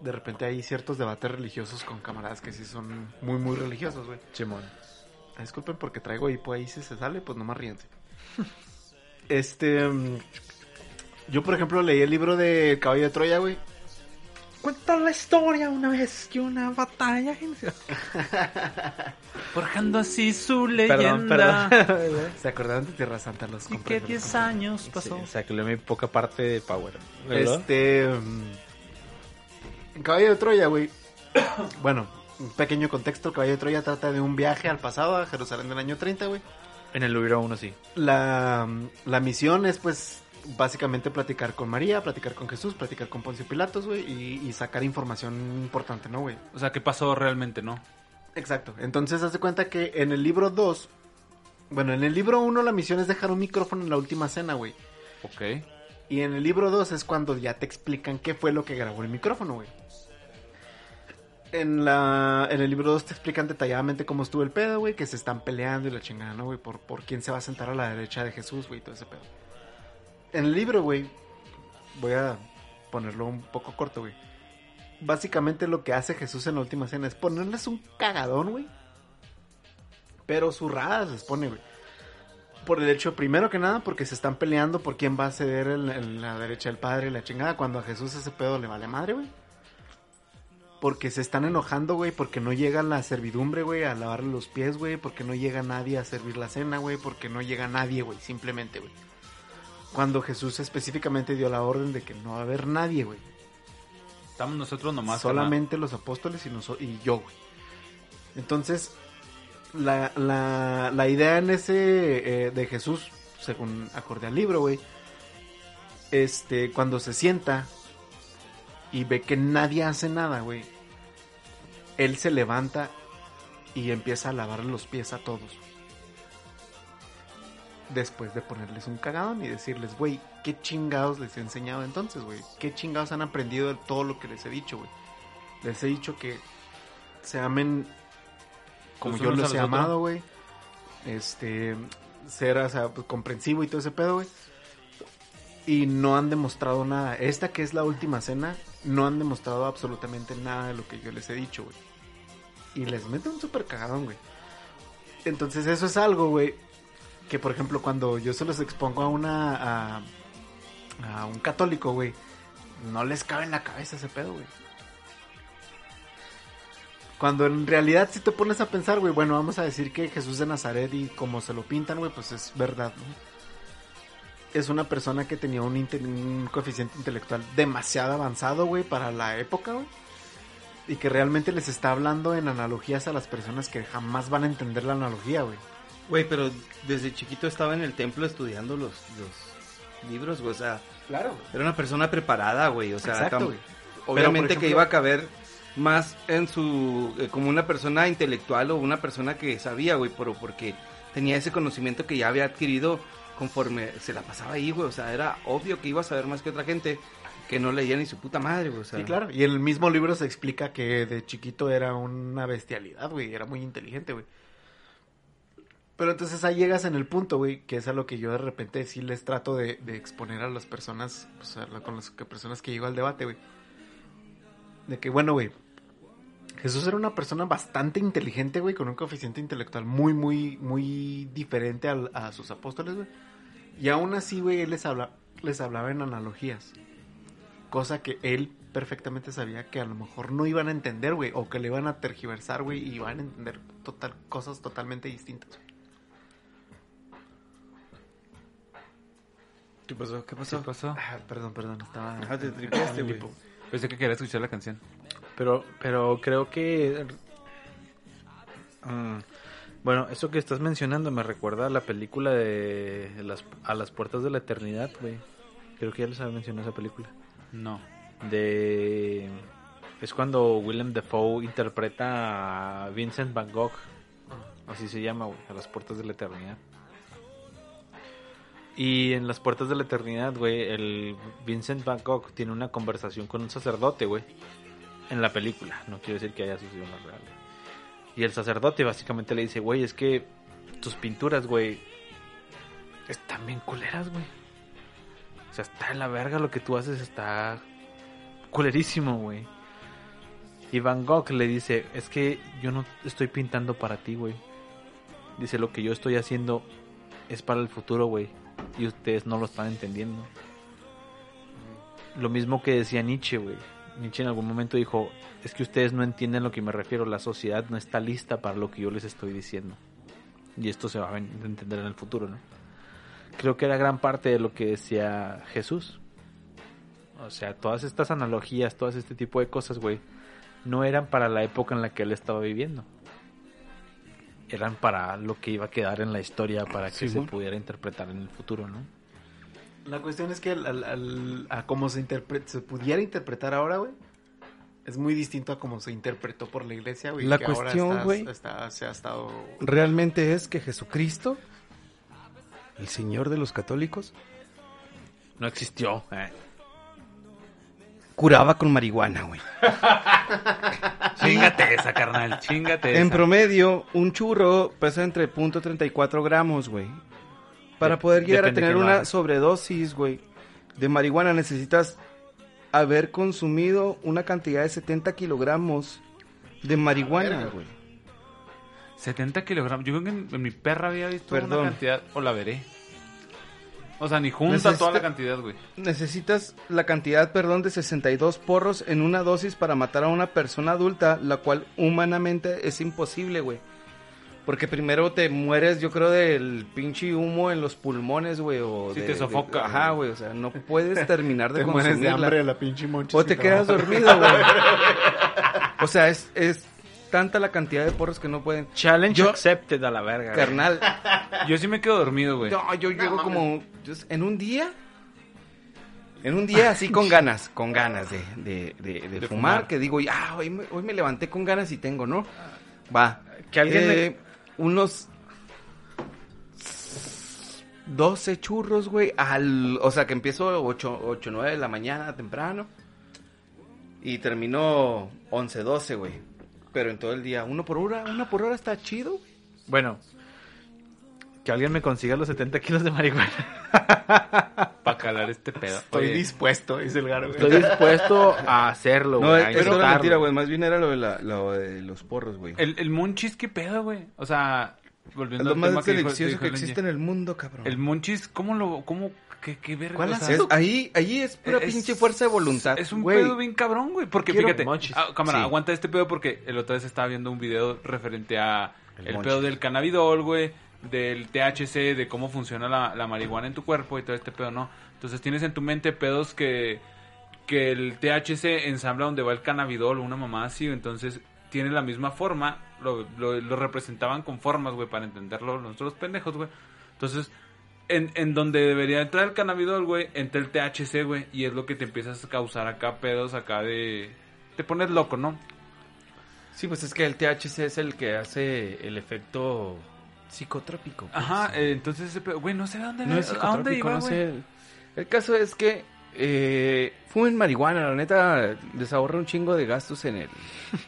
De repente hay ciertos debates religiosos con camaradas que sí son muy, muy religiosos, güey. Chimón. Ah, Disculpen porque traigo hipo ahí, si se sale, pues nomás ríense. Este... mm, Yo, por ejemplo, leí el libro de Caballo de Troya, güey. Cuenta la historia una vez que una batalla. Forjando así su Perdón, leyenda. perdón. ¿Se acordaron de Tierra Santa? Los Y que comprendo, los 10 comprendo. años Sí, pasó. o sea, que le mi poca parte de Power. ¿verdad? Este. mm, El caballo de Troya, güey. bueno, un pequeño contexto: El caballo de Troya trata de un viaje al pasado, a Jerusalén del año 30, güey. En el libro uno sí. La, la misión es, pues, básicamente platicar con María, platicar con Jesús, platicar con Poncio Pilatos, güey, y, y sacar información importante, ¿no, güey? O sea, ¿qué pasó realmente, no? Exacto. Entonces, haz de cuenta que en el libro 2. Bueno, en el libro 1 la misión es dejar un micrófono en la última cena, güey. Ok. Y en el libro 2 es cuando ya te explican qué fue lo que grabó el micrófono, güey. En, la, en el libro 2 te explican detalladamente cómo estuvo el pedo, güey, que se están peleando y la chingada, ¿no, güey? Por, por quién se va a sentar a la derecha de Jesús, güey, todo ese pedo. En el libro, güey, voy a ponerlo un poco corto, güey. Básicamente lo que hace Jesús en la última cena es ponerles un cagadón, güey. Pero zurradas les pone, güey. Por el hecho, primero que nada, porque se están peleando por quién va a ceder la derecha del Padre y la chingada. Cuando a Jesús ese pedo le vale madre, güey. Porque se están enojando, güey, porque no llega la servidumbre, güey, a lavarle los pies, güey, porque no llega nadie a servir la cena, güey, porque no llega nadie, güey, simplemente, güey. Cuando Jesús específicamente dio la orden de que no va a haber nadie, güey. Estamos nosotros nomás. Solamente los apóstoles y, noso- y yo, güey. Entonces, la, la, la idea en ese eh, de Jesús, según acorde al libro, güey, este, cuando se sienta y ve que nadie hace nada, güey, él se levanta y empieza a lavar los pies a todos. Después de ponerles un cagadón y decirles, güey, ¿qué chingados les he enseñado entonces, güey? ¿Qué chingados han aprendido de todo lo que les he dicho, güey? Les he dicho que se amen como yo los he amado, güey. Este, ser, o sea, pues, comprensivo y todo ese pedo, güey. Y no han demostrado nada. Esta que es la última cena, no han demostrado absolutamente nada de lo que yo les he dicho, güey. Y les mete un súper cagadón, güey. Entonces eso es algo, güey, que por ejemplo cuando yo se los expongo a una... a, un católico, güey, no les cabe en la cabeza ese pedo, güey. Cuando en realidad si te pones a pensar, güey, bueno, vamos a decir que Jesús de Nazaret y como se lo pintan, güey, pues es verdad, ¿no? Es una persona que tenía un, un coeficiente intelectual demasiado avanzado, güey, para la época, güey. Y que realmente les está hablando en analogías a las personas que jamás van a entender la analogía, güey. Güey, pero desde chiquito estaba en el templo estudiando los, los libros, güey. O sea, Claro. era una persona preparada, güey. O sea, Exacto, tam- güey. obviamente que iba a caber más en su... eh, como una persona intelectual o una persona que sabía, güey, pero porque tenía ese conocimiento que ya había adquirido conforme se la pasaba ahí, güey. O sea, era obvio que iba a saber más que otra gente que no leía ni su puta madre, güey. O sea, Sí, claro. Y en el mismo libro se explica que de chiquito era una bestialidad, güey. Era muy inteligente, güey. Pero entonces ahí llegas en el punto, güey, que es a lo que yo de repente sí les trato de, exponer a las personas, la- con las personas que llego al debate, güey. De que, bueno, güey, Jesús era una persona bastante inteligente, güey, con un coeficiente intelectual muy, muy, muy diferente a, sus apóstoles, güey. Y aún así, güey, él les, habla, les hablaba en analogías. Cosa que él perfectamente sabía que a lo mejor no iban a entender, güey, o que le iban a tergiversar, güey, y iban a entender total, cosas totalmente distintas. ¿Qué pasó? ¿Qué ¿Qué pasó? Ah, perdón, perdón, estaba... Ah, te tripeaste, güey. Pensé que quería escuchar la canción. Pero, pero creo que... Mm, bueno, eso que estás mencionando me recuerda a la película de las, A las puertas de la eternidad, güey. Creo que ya les había mencionado esa película. No. De... Es cuando Willem Dafoe interpreta a Vincent Van Gogh. Así se llama, güey. A las puertas de la eternidad. Y en las puertas de la eternidad, güey, el Vincent Van Gogh tiene una conversación con un sacerdote, güey. En la película. No quiero decir que haya sucedido en la real. Y el sacerdote básicamente le dice, güey, es que tus pinturas, güey, están bien culeras, güey. O sea, está en la verga lo que tú haces, está culerísimo, güey. Y Van Gogh le dice, es que yo no estoy pintando para ti, güey. Dice, lo que yo estoy haciendo es para el futuro, güey. Y ustedes no lo están entendiendo. Lo mismo que decía Nietzsche, güey. Nietzsche en algún momento dijo, es que ustedes no entienden a lo que me refiero, la sociedad no está lista para lo que yo les estoy diciendo. Y esto se va a entender en el futuro, ¿no? Creo que era gran parte de lo que decía Jesús. O sea, todas estas analogías, todas este tipo de cosas, güey, no eran para la época en la que él estaba viviendo. Eran para lo que iba a quedar en la historia, para que se Simón. pudiera interpretar en el futuro, ¿no? La cuestión es que al, al- al- a como se, se pudiera interpretar ahora, güey, es muy distinto a como se interpretó por la iglesia, güey. La que cuestión, güey- se ha estado... Realmente es que Jesucristo, el Señor de los católicos, No existió. eh. curaba con marihuana, güey. Chingate esa, carnal. Chingate esa. En promedio, un churro pesa entre .34 gramos, güey. Para poder llegar a tener una haga. sobredosis, güey, de marihuana necesitas haber consumido una cantidad de 70 kilogramos de marihuana, güey. 70 kilogramos. Yo creo que en, en mi perra había visto Perdón. una cantidad. O la veré. O sea, ni junta Necesita- toda la cantidad, güey. Necesitas la cantidad, perdón, de 62 porros en una dosis para matar a una persona adulta, la cual humanamente es imposible, güey. Porque primero te mueres, yo creo, del pinche humo en los pulmones, güey. O Sí, de- te de- sofoca, ajá, güey. O sea, no puedes terminar de Te mueres de hambre de la pinche monchis. O te quedas dormido, güey. O sea, es, es tanta la cantidad de porros que no pueden. Challenge Yo- accepted a la verga. güey. Carnal, Yo sí me quedo dormido, güey. no, yo llego como yo- en un día. En un día así con ganas, con ganas de, de, de- de De fumar, fumar. que digo, ya, hoy me, hoy me levanté con ganas y tengo, ¿no? Va. Que alguien me- Eh, Unos 12 churros, güey, al, o sea, que empiezo 8, 8, 9 de la mañana temprano y termino 11, 12, güey. Pero en todo el día, uno por hora, uno por hora está chido. güey. Bueno, que alguien me consiga los 70 kilos de marihuana. Para calar este pedo. Estoy Oye, dispuesto, dice el garo. güey. Estoy dispuesto a hacerlo, No, güey. a eso era mentira, güey. Más bien era lo de, la- lo de los porros, güey. el, el monchis, ¿qué pedo, güey? O sea, Es volviendo lo al tema más que dijo- delicioso dijo que el existe en el mundo, cabrón. El monchis, ¿cómo lo, cómo, qué, qué verga? ¿Cuál o sea, Es- ahí, ahí es pura Es- pinche fuerza de voluntad. Es un güey. pedo bien cabrón, güey. Porque Quiero fíjate, ah, cámara, Sí. aguanta este pedo porque el otra vez estaba viendo un video referente a El pedo del cannabidol, güey, del THC, de cómo funciona la, la marihuana en tu cuerpo y todo este pedo, ¿no? Entonces tienes en tu mente pedos que, que el THC ensambla donde va el cannabidol o una mamá así, entonces tiene la misma forma, lo, lo, lo representaban con formas, güey, para entenderlo nosotros los pendejos, güey. Entonces, en, en donde debería entrar el cannabidol, güey, entra el THC, güey, y es lo que te empiezas a causar acá pedos acá de... Te pones loco, ¿no? Sí, pues es que el THC es el que hace el efecto psicotrópico. pues. Ajá, eh, entonces ese pedo, güey, no sé a dónde, No es a dónde iba, no sé. El caso es que eh, fumen marihuana, la neta, les ahorra un chingo de gastos en el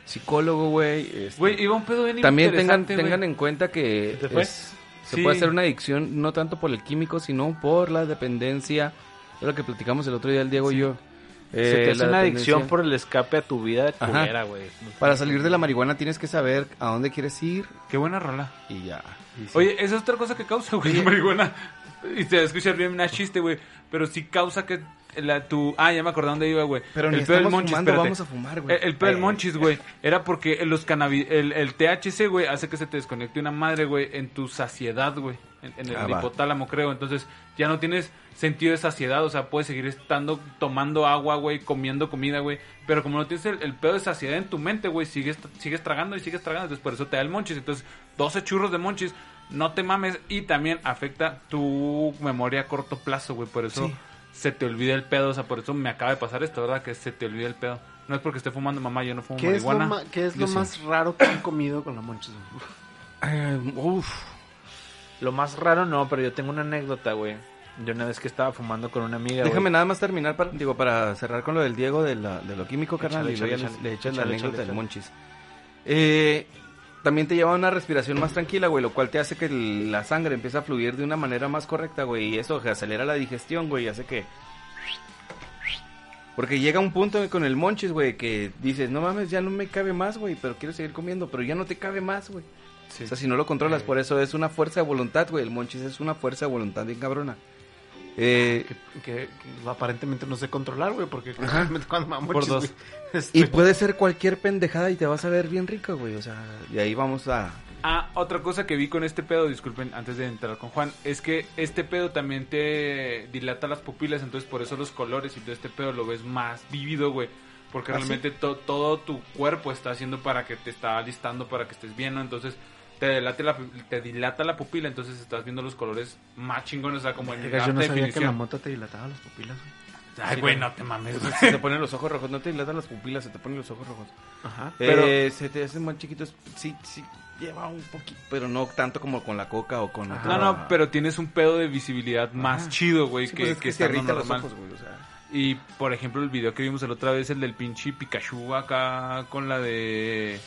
psicólogo, güey. este. Güey, iba un pedo bien También tengan, tengan en cuenta que ¿Se te fue? es- se Sí. puede hacer una adicción no tanto por el químico, sino por la dependencia. Es lo que platicamos el otro día el Diego y yo. Se te Eh, hace una adicción por el escape a tu vida Ajá. culera, güey. Para salir de la marihuana tienes que saber a dónde quieres ir Qué buena rola. y ya. Oye, esa es otra cosa que causa, güey, la marihuana. Y te escuchar bien una chiste, güey. Pero sí causa que la, tu... Ah, ya me acordé dónde iba, güey. Pero ni el pedo del monchis, fumando, espérate. vamos a fumar, güey. El, el pedo del Eh. monchis, güey, era porque los cannabi- el, el THC, güey, hace que se te desconecte una madre, güey, en tu saciedad, güey. En, en el Ah, va. hipotálamo, creo. Entonces, ya no tienes sentido de saciedad. O sea, puedes seguir estando tomando agua, güey, comiendo comida, güey. Pero como no tienes el, el pedo de saciedad en tu mente, güey, sigues, sigues tragando y sigues tragando. Entonces, por eso te da el monchis. Entonces, 12 churros de monchis, no te mames. Y también afecta tu memoria a corto plazo, güey. Por eso Sí. Se te olvida el pedo. O sea, por eso me acaba de pasar esto, ¿verdad? Que se te olvida el pedo. No es porque esté fumando mamá, yo no fumo ¿Qué es lo, marihuana. ma- qué es Yo lo sí. más raro que han comido con la monchis? uf. Lo más raro no, pero yo tengo una anécdota, güey. De una vez que estaba fumando con una amiga, Déjame güey. nada más terminar, para, digo, para cerrar con lo del Diego de, la, de lo químico, carnal, y le echas la anécdota del monchis. Eh, también te lleva a una respiración más tranquila, güey, lo cual te hace que el- la sangre empiece a fluir de una manera más correcta, güey, y eso que acelera la digestión, güey, y hace que... Porque llega un punto con el monchis, güey, que dices, no mames, ya no me cabe más, güey, pero quiero seguir comiendo, pero ya no te cabe más, güey. O sea, si no lo controlas, por eso es una fuerza de voluntad, güey, el monchis es una fuerza de voluntad bien cabrona. Eh, Que, que- que aparentemente no sé controlar, güey, porque Ajá. cuando Por dos. este, Y puede ser cualquier pendejada y te vas a ver bien rico, güey. O sea, y ahí vamos a. Ah, otra cosa que vi con este pedo, disculpen, antes de entrar con Juan, es que este pedo también te dilata las pupilas, entonces por eso los colores y todo este pedo lo ves más vívido, güey. Porque ¿Ah, realmente to- todo tu cuerpo está haciendo para que te está listando para que estés bien, ¿no? Entonces te dilata la, te dilata la pupila, entonces estás viendo los colores más chingones, o sea, como en yo no sabía que la definición. mota te dilataba las pupilas, güey. Ay, güey, no te mames, güey. Se te ponen los ojos rojos, no te dilatan las pupilas, se te ponen los ojos rojos. Ajá. Pero- Eh, se te hacen más chiquitos, sí, sí, lleva un poquito, pero no tanto como con la coca o con Ajá. No, no, pero tienes un pedo de visibilidad más chido, güey, Sí, que, pues es que que se irrita los normal. ojos, güey, o sea. Y por ejemplo, el video que vimos la otra vez, el del pinche Pikachu acá con la de.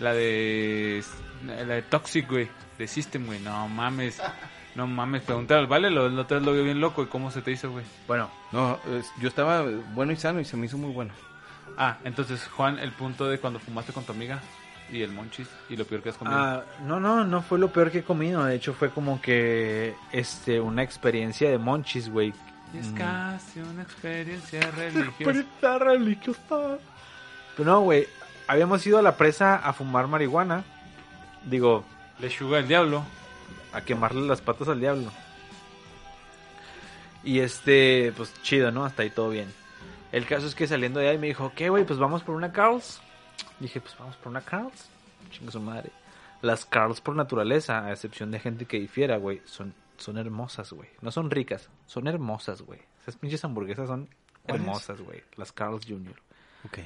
La de. La de Toxic, güey. De System, güey. No mames. No mames. Pregúntale al Vale, lo, lo vio bien loco. ¿Y cómo se te hizo, güey? Bueno, No, es- yo estaba bueno y sano y se me hizo muy bueno. Ah, entonces, Juan, el punto de cuando fumaste con tu amiga y el monchis y lo peor que has comido. ah, no, no, no fue lo peor que he comido. De hecho, fue como que este una experiencia de monchis, güey. es Mm. casi una experiencia religiosa. Experiencia religiosa. Pero no, güey. Habíamos ido a la presa a fumar marihuana. Digo, Lechuga el diablo. a quemarle las patas al diablo. Y este, pues chido, ¿no? Hasta ahí todo bien. El caso es que saliendo de ahí me dijo, ¿qué, güey? Pues vamos por una Carls. Dije, pues vamos por una Carls. Chinga su madre. Las Carls por naturaleza, a excepción de gente que difiera, güey, son, son hermosas, güey. No son ricas, son hermosas, güey. Esas pinches hamburguesas son hermosas, güey. Las Carls Jr. Ok.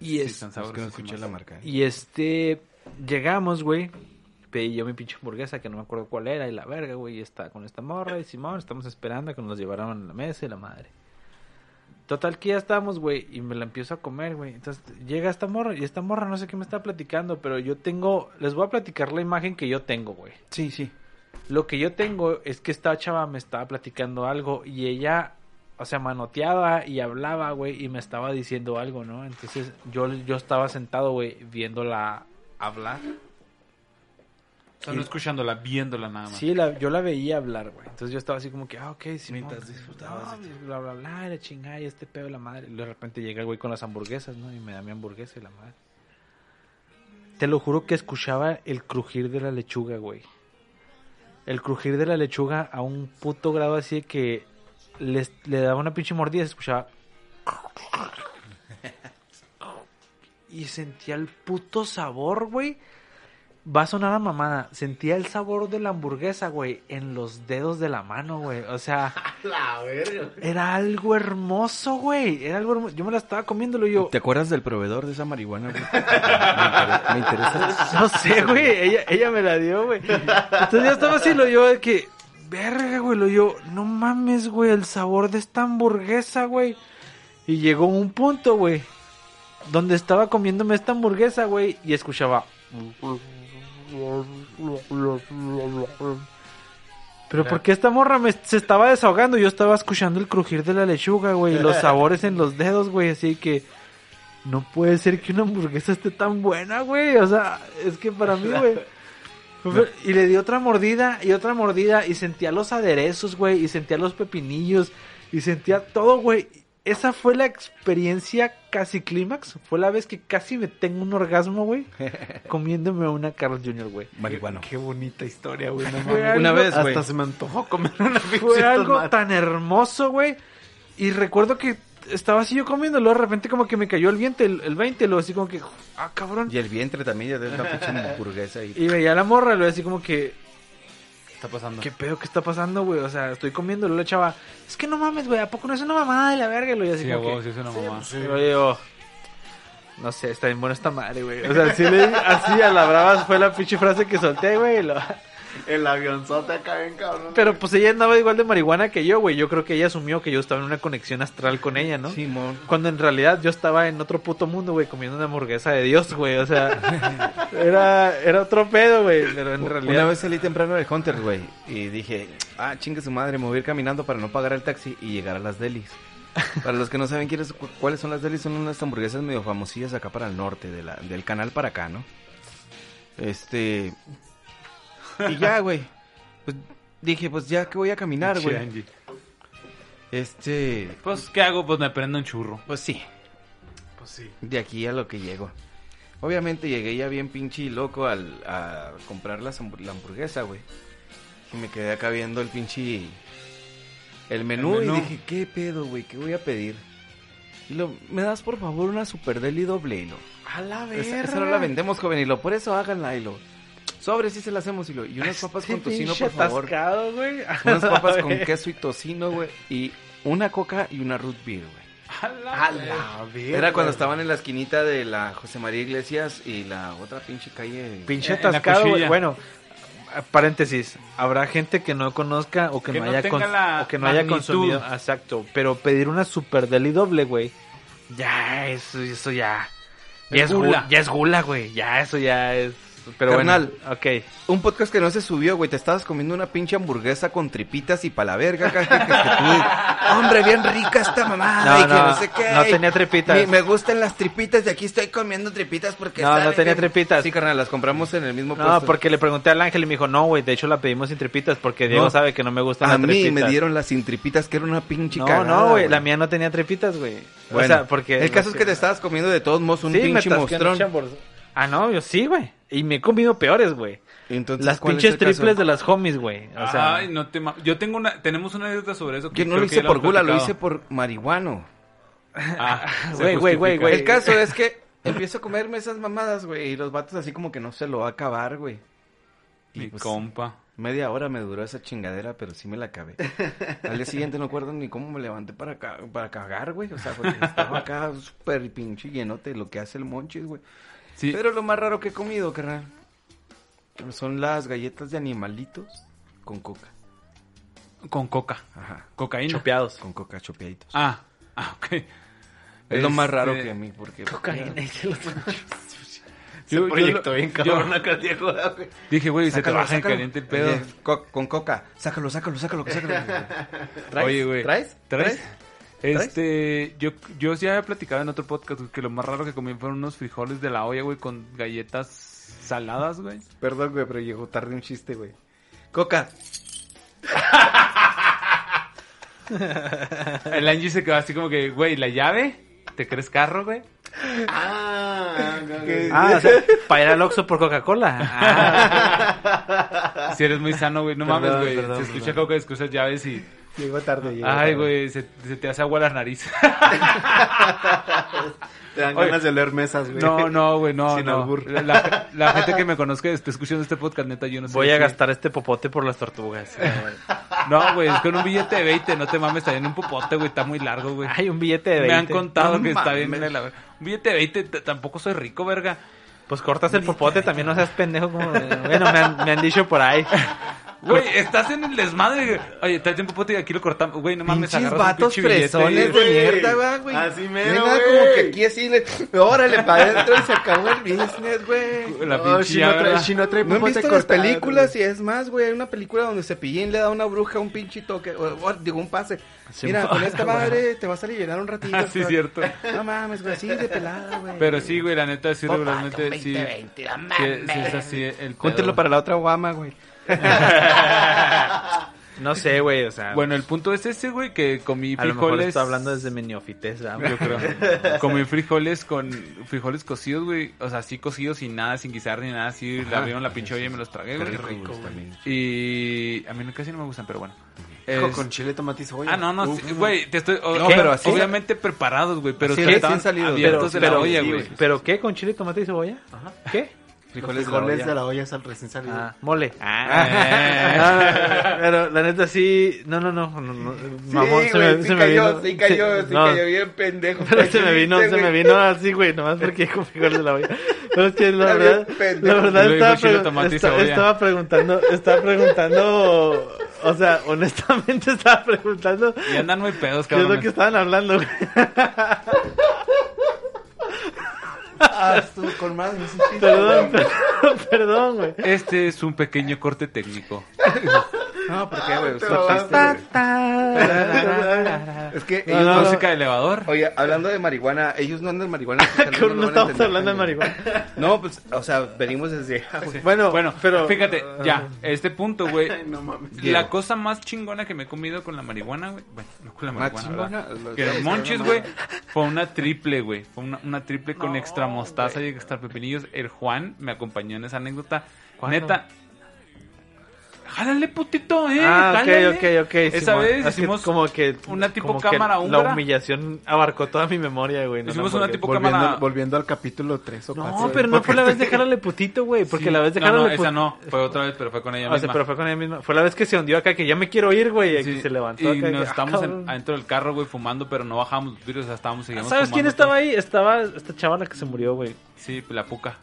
Y Sí, es, Es que no escuché la marca. ¿eh? y este, llegamos, güey. Pedí yo mi pinche hamburguesa que no me acuerdo cuál era y la verga, güey. Y está con esta morra y Simón, estamos esperando a que nos llevaran a la mesa y la madre. Total que ya estamos, güey, y me la empiezo a comer, güey. Entonces llega esta morra y esta morra no sé qué me está platicando, pero yo tengo, les voy a platicar la imagen que yo tengo, güey. Sí, sí. Lo que yo tengo es que esta chava me estaba platicando algo y ella, o sea, manoteaba y hablaba, güey, y me estaba diciendo algo, ¿no? Entonces yo, yo estaba sentado, güey, viéndola hablar. O sea, no escuchándola, viéndola nada más. Sí, la, yo la veía hablar, güey. Entonces yo estaba así como que, ah, ok, sí. Mientras disfrutabas de bla, bla, bla, la chingada y este pedo de la madre. Y de repente llega el güey con las hamburguesas, ¿no? Y me da mi hamburguesa y la madre. Te lo juro que escuchaba el crujir de la lechuga, güey. El crujir de la lechuga a un puto grado así de que les, le daba una pinche mordida y se escuchaba. Y sentía el puto sabor, güey. Va a sonar a mamada. Sentía el sabor de la hamburguesa, güey, en los dedos de la mano, güey. O sea, La verga. era algo hermoso, güey. Era algo hermoso. Yo me la estaba comiéndolo y yo. ¿Te acuerdas del proveedor de esa marihuana, güey? me, interesa, me interesa. No sé, güey. Ella, ella me la dio, güey. Entonces yo estaba así, lo yo de que. Verga, güey. Lo yo. No mames, güey. El sabor de esta hamburguesa, güey. Y llegó un punto, güey. Donde estaba comiéndome esta hamburguesa, güey. Y escuchaba. Pero porque esta morra me, se estaba desahogando, yo estaba escuchando el crujir de la lechuga, güey, y los sabores en los dedos, güey, así que no puede ser que una hamburguesa esté tan buena, güey, o sea, es que para mí, güey. Y le di otra mordida y otra mordida y sentía los aderezos, güey, y sentía los pepinillos y sentía todo, güey. Esa fue la experiencia casi clímax. Fue la vez que casi me tengo un orgasmo, güey, comiéndome una Carl Jr., güey. Marihuana. Qué bonita historia, güey. no Fue mames. Una vez, güey. Hasta se me antojó comer una Fue algo tomate. tan hermoso, güey. Y recuerdo que estaba así yo comiéndolo, de repente como que me cayó el viento, el, el 20, lo así como que, ah, cabrón. Y el vientre también, ya de una pinche hamburguesa. Y... Y veía a la morra, lo así como que, ¿Qué está pasando? ¿qué pedo? ¿Qué está pasando, güey? O sea, estoy comiendo, la chava, es que no mames, güey, ¿a poco no es una mamada de la verga? Y lo así Sí, como que, sí es una mamá. y lo digo, no sé, está bien buena esta madre, güey. O sea, sí le, así a la brava fue la pinche frase que solté, güey. y lo- El avionzote acá bien cabrón. Pero pues ella andaba igual de marihuana que yo, güey. Yo creo que ella asumió que yo estaba en una conexión astral con ella, ¿no? Simón. Cuando en realidad yo estaba en otro puto mundo, güey, comiendo una hamburguesa de Dios, güey. O sea, era, era otro pedo, güey. Pero en realidad. Una vez salí temprano del Hunter, güey, y dije, ah, chingue su madre, me voy a ir caminando para no pagar el taxi y llegar a las delis. Para los que no saben quiénes- cu- cuáles son las delis, son unas hamburguesas medio famosillas acá para el norte, de la, del canal para acá, ¿no? Este... Y ya, güey. Pues dije, pues ya que voy a caminar, güey. Angie. Este... Pues, ¿qué hago? Pues me prendo un churro. Pues sí, Pues sí. de aquí a lo que llego. Obviamente llegué ya bien pinche y loco al, a comprar la hamburguesa, güey. Y me quedé acá viendo el pinche... El menú, El menú. y dije, ¿qué pedo, güey? ¿Qué voy a pedir? Y lo, ¿me das por favor una super deli doble? Y lo, A la esa, esa no la vendemos, joven. Y lo, por eso háganla. Y lo, sobre, sí se la hacemos. Y lo, y unas papas con tocino, por favor. Atascado, güey. Unas papas con queso y tocino, güey. Y una coca y una root beer, güey. A la verga. Era cuando estaban en la esquinita de la José María Iglesias y la otra pinche calle. Pinche la atascado, güey. Bueno, paréntesis, habrá gente que no conozca o que, Que no haya, o que no consumido. Exacto, pero pedir una super deli doble, güey. Ya, eso, eso ya. Ya Es es, gula. gula. ya es gula, güey. Ya, eso ya es. Pero Carnal. bueno, ok. Un podcast que no se subió, güey. Te estabas comiendo una pinche hamburguesa con tripitas y pa' la verga. que- que- que tú- Hombre, bien rica esta mamada. No, y que no, no, sé qué. no tenía tripitas. Me, me gustan las tripitas y aquí estoy comiendo tripitas porque... No, no tenía tripitas. Sí, carnal, las compramos en el mismo No, puesto. porque le pregunté al ángel y me dijo, no, güey, de hecho la pedimos sin tripitas porque Diego No. sabe que no me gustan A las mí tripitas. me dieron las sin tripitas, que era una pinche No, cagada, no, güey, la mía no tenía tripitas, güey. Bueno, o sea, porque... El caso es que te estabas comiendo de todos modos un Sí, pinche mostrón. Ah, no, yo sí, güey. Y me he comido peores, güey. Entonces, Las ¿cuál es pinches caso? triples de las homies, güey. O sea, Ay, no te ma- Yo tengo una... Tenemos una anécdota sobre eso. Que no lo hice por gula, lo hice por marihuano. Ah, Güey, güey, güey, güey. El caso es que empiezo a comerme esas mamadas, güey, y los vatos así como que no se lo va a acabar, güey. Mi pues, compa. media hora me duró esa chingadera, pero sí me la acabé. Al día siguiente no acuerdo ni cómo me levanté para, ca- para cagar, güey. O sea, porque estaba acá súper pinche llenote lo que hace el monchis, güey. Sí. Pero lo más raro que he comido, carnal, son las galletas de animalitos con coca. Con coca. Ajá, Cocaína. chopeados. con coca chopeaditos. Ah, ah, ok. es lo más raro Este, que a mí, porque... Yo, yo proyectó lo- bien yo cabrón acá, Diego, güey. dije, güey, se te baja en caliente el pedo. Oye, co- con coca. Sácalo, sácalo, sácalo, sácalo. ¿Traes? Oye, güey. ¿Traes? ¿Traes? Este, yo, yo ya había platicado en otro podcast que lo más raro que comí fueron unos frijoles de la olla, güey, con galletas saladas, güey. Perdón, güey, pero llegó tarde un chiste, güey. Coca. El Angie se quedó así como que, güey, ¿la llave? ¿Te crees carro, güey? Ah, Ah, o sea, para ir al Oxxo por Coca-Cola. Ah, Si eres muy sano, güey, no Perdón, mames, güey. Se escucha perdón. que escuchas llaves y... Llegó tarde. llegó Ay, güey, se, se te hace agua la nariz. Te dan Oye. ganas de oler mesas, güey. No, no, güey, no, Sin no. albur. La, la- la gente que me conozca esté escuchando este podcast, neta, yo no sé. voy a gastar este popote por las tortugas. No, güey, es con un billete de 20, no te mames, está bien un popote, güey, está muy largo, güey. Hay un billete de 20. Me han contado No que está bien de la... Un billete de 20, t- tampoco soy rico, verga. Pues cortas el popote, también no seas pendejo como... Bueno, me han, me han dicho por ahí. Güey, estás en el desmadre. Oye, tráete un popote y aquí lo cortamos. Güey, no mames, Pinches agarras un vatos pinche billete fresones de mierda, güey. Así mero, Venga, güey. como que aquí así le... Órale, para adentro y se acabó el business, güey. La No, pinche si no trae, llave. si no trae ¿No han las películas? Y es más, güey, hay una película donde Cepillín le da a una bruja un pinche toque, o, o, digo, un pase. Mira, un- con esta madre te vas a aliviar un ratito. Ah, sí, pero- cierto. No mames, güey, así de pelada, güey. Pero sí, güey, la neta, sí, regularmente, sí. 20, 20, no Sí, mames. sí, es así el pedo. para la otra Obama, güey. No sé, güey, o sea... Bueno, el punto es ese, güey, que comí a lo mejor frijoles. está hablando desde mi neofitez, ¿verdad? Yo creo. Comí frijoles con frijoles cocidos, güey. O sea, así cocidos sin nada, sin guisar ni nada. Así le abrieron la pinche olla y me los tragué, güey. también. Y a mí no- casi no me gustan, pero bueno. Es- Con chile, tomate y cebolla. Ah, no, no, sí, güey, te estoy... o- No, ¿qué? pero así- Obviamente preparados, güey, pero sí abiertos de la pero- olla, sí, güey. güey. ¿Pero qué? ¿Con chile, tomate y cebolla? ¿Qué? Frijoles, Frijoles de de la la olla sal recién salido. Ah, mole. Ah. pero la neta sí... No, no, no. no, no, Sí, mamón, se me, sí se me cayó, vino... sí cayó, sí no, cayó bien pendejo. Pero se me vino, se me vino así, güey, nomás porque dijo frijoles de la olla. Pero es que la Está verdad, la verdad estaba, pregu- cebolla. estaba preguntando, estaba preguntando, o sea, honestamente estaba preguntando Y andan muy pedos, qué es lo cabrón. que estaban hablando, güey. Ah, estuvo con güey. perdón, perdón, güey. Este es un pequeño corte técnico. No, ¿por qué, güey? Es que No, ellos no, no- Música de elevador. Oye, hablando de marihuana, ellos no andan marihuana. No, a estamos hablando de marihuana. No, pues, o sea, venimos desde... Bueno, Bueno, pero fíjate, ya, este punto, güey. No mames. La cosa más chingona que me he comido con la marihuana, güey. Bueno, no con la marihuana, Que lo- el Monchis, lo- güey, fue una triple, güey. Fue una, una triple con extra mostaza y extra pepinillos. El Juan me acompañó en esa anécdota. ¿Cuándo? Neta. Jálale, putito, eh. Ah, jálale. ok, ok, ok. Esa Simón. vez hicimos como que una tipo como que cámara La humillación abarcó toda mi memoria, güey. no Hicimos una tipo Volviendo, cámara. volviendo al capítulo 3 o 4. No, pero no fue la vez de Jálale Putito, güey. Porque Sí. la vez de no, Jálale no, Putito. esa no. Fue otra vez, pero fue con ella O sea, misma. pero fue con ella misma. Fue la vez que se hundió acá, que ya me quiero ir, güey. Y Sí, que se levantó y acá. nos que, ah, en- cabrón. adentro del carro, güey, fumando, pero no bajábamos los vidrios, o sea, estábamos seguíamos ¿Sabes quién estaba ahí? Estaba esta chavala que se murió, güey. Sí, la puca.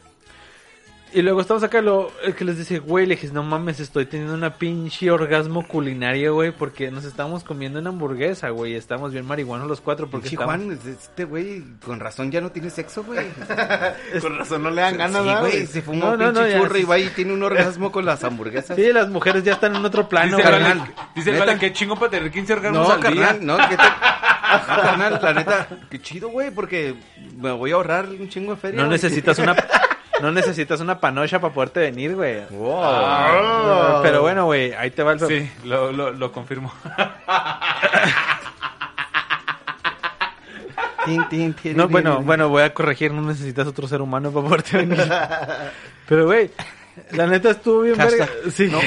Y luego estamos acá, lo el que les dice, güey, le dije, no mames, estoy teniendo una pinche orgasmo culinario, güey, porque nos estábamos comiendo una hamburguesa, güey, estamos bien marihuanos los cuatro, porque estamos... Juan, este güey, con razón ya no tiene sexo, güey. Con razón no le dan ganas, Sí, ¿verdad, güey, se fuma No, un no, pinche no, ya, churro y va y tiene un orgasmo con las hamburguesas. Sí, las mujeres ya están en otro plano, dice güey. Vale, dice ¿Neta? Vale, qué chingo para tener 15 orgasmos No, al día. carnal, no, que te... no, carnal, la neta, qué chido, güey, porque me voy a ahorrar un chingo de feria. No güey. necesitas una... No necesitas una panocha para poderte venir, güey. Wow. Pero bueno, güey, ahí te va el... Sí, lo, lo, lo confirmo. Tin, tin, tin, No, tin, bueno, bueno, voy a corregir, no necesitas otro ser humano para poderte venir. Pero, güey, la neta estuvo bien verga. Sí. no.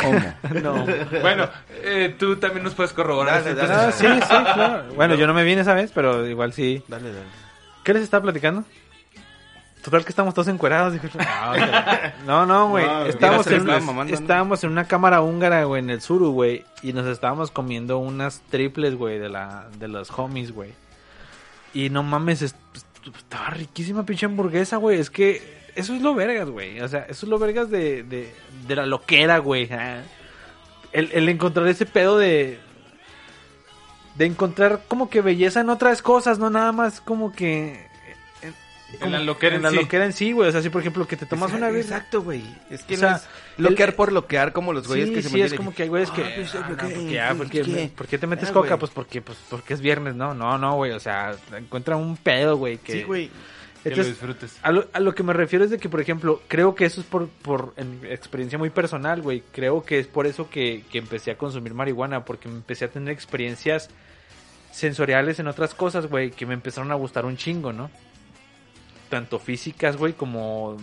No. bueno, eh, tú también nos puedes corroborar. Dale. Ah, sí, sí, claro. Bueno, yo no me vine esa vez, pero igual sí. Dale, dale. ¿Qué les estaba platicando? Total que estamos todos encuerados. dijo. No. No, güey. No, estábamos, en una, estábamos en una cámara húngara, güey, en el sur, güey. Y nos estábamos comiendo unas triples, güey, de, la, de los homies, güey. Y no mames, es- estaba riquísima pinche hamburguesa, güey. Es que eso es lo vergas, güey. O sea, eso es lo vergas de, de, de la loquera, güey. Ah. El, el encontrar ese pedo de... De encontrar como que belleza en otras cosas, no nada más como que... En la loquera en en la sí. loquera en sí, güey. O sea, si por ejemplo que te tomas una birra. Exacto, güey. Es que O no sea, es loquear el- por loquear como los güeyes sí, que se sí, me es como que hay güeyes que... Ah, pues, ah, ah, ¿Por porque- qué? ¿por qué te metes Ah, coca? güey. Pues porque, pues porque es viernes, ¿no? No, no, güey. O sea, encuentra un pedo, güey. Que... Sí, güey. Que lo Entonces, disfrutes. a lo, a lo que me refiero es de que, por ejemplo, creo que eso es por, por en experiencia muy personal, güey. Creo que es por eso que, que empecé a consumir marihuana, porque me empecé a tener experiencias sensoriales en otras cosas, güey, que me empezaron a gustar un chingo, ¿no? Tanto físicas, güey, como,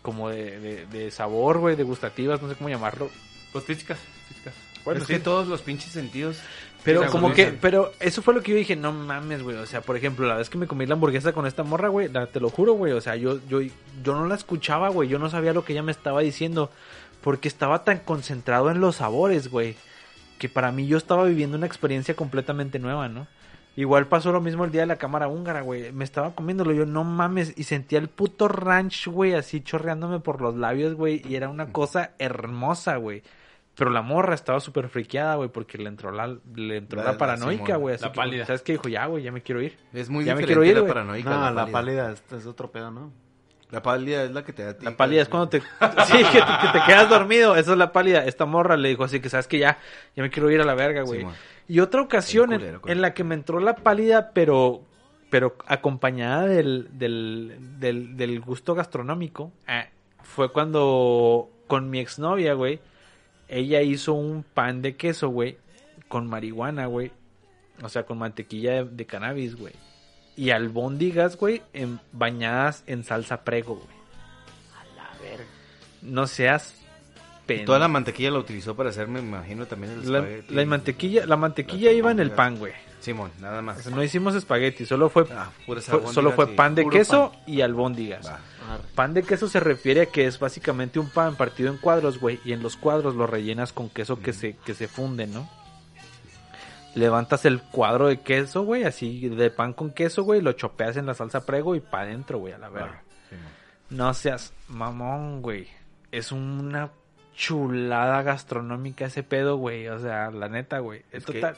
como de, de, de sabor, güey, de gustativas, no sé cómo llamarlo. Pues físicas, físicas. Bueno, es sí. que todos los pinches sentidos. Pero se como que, pero eso fue lo que yo dije, no mames, güey. O sea, por ejemplo, la vez que me comí la hamburguesa con esta morra, güey, la- te lo juro, güey. O sea, yo, yo, yo no la escuchaba, güey. Yo no sabía lo que ella me estaba diciendo. Porque estaba tan concentrado en los sabores, güey. Que para mí yo estaba viviendo una experiencia completamente nueva, ¿no? Igual pasó lo mismo el día de la cámara húngara, güey. Me estaba comiéndolo yo, no mames. Y sentía el puto ranch, güey, así chorreándome por los labios, güey. Y era una cosa hermosa, güey. Pero la morra estaba súper friqueada, güey, porque le entró la, le entró La- la, paranoica, güey. así la que, pálida. ¿Sabes qué? Dijo, ya, güey, ya me quiero ir. Es muy Ya me diferente quiero ir, la güey. paranoica. No, la pálida. pálida es, es otro pedo, ¿no? La pálida es la que te da a ti, La pálida es cuando te... Sí, que te, que te quedas dormido. Esa es la pálida. Esta morra le dijo así que, ¿sabes que Ya, ya me quiero ir a la verga, güey. Y otra ocasión en, culero, güey. en la que me entró la pálida, pero pero acompañada del, del, del, del gusto gastronómico, eh, fue cuando con mi exnovia, güey, ella hizo un pan de queso, güey, con marihuana, güey. O sea, con mantequilla de, de cannabis, güey. Y albóndigas, güey, en, bañadas en salsa prego, güey. A la verga. No seas Toda la mantequilla la utilizó para hacer, me imagino, también el la, espagueti. la mantequilla, la mantequilla iba en el pan, güey. Simón, nada O más. sea, no hicimos espagueti, solo fue, Ah, fue- solo fue pan de queso y albóndigas. Va. Pan de queso se refiere a que es básicamente un pan partido en cuadros, güey, y en los cuadros lo rellenas con queso que se que se funde, ¿no? Levantas el cuadro de queso, güey, así de pan con queso, güey, lo chopeas en la salsa prego y pa adentro, güey, a la verga. No seas mamón, güey. Es una chulada gastronómica ese pedo, güey. O sea, la neta, güey. Es Es que- total.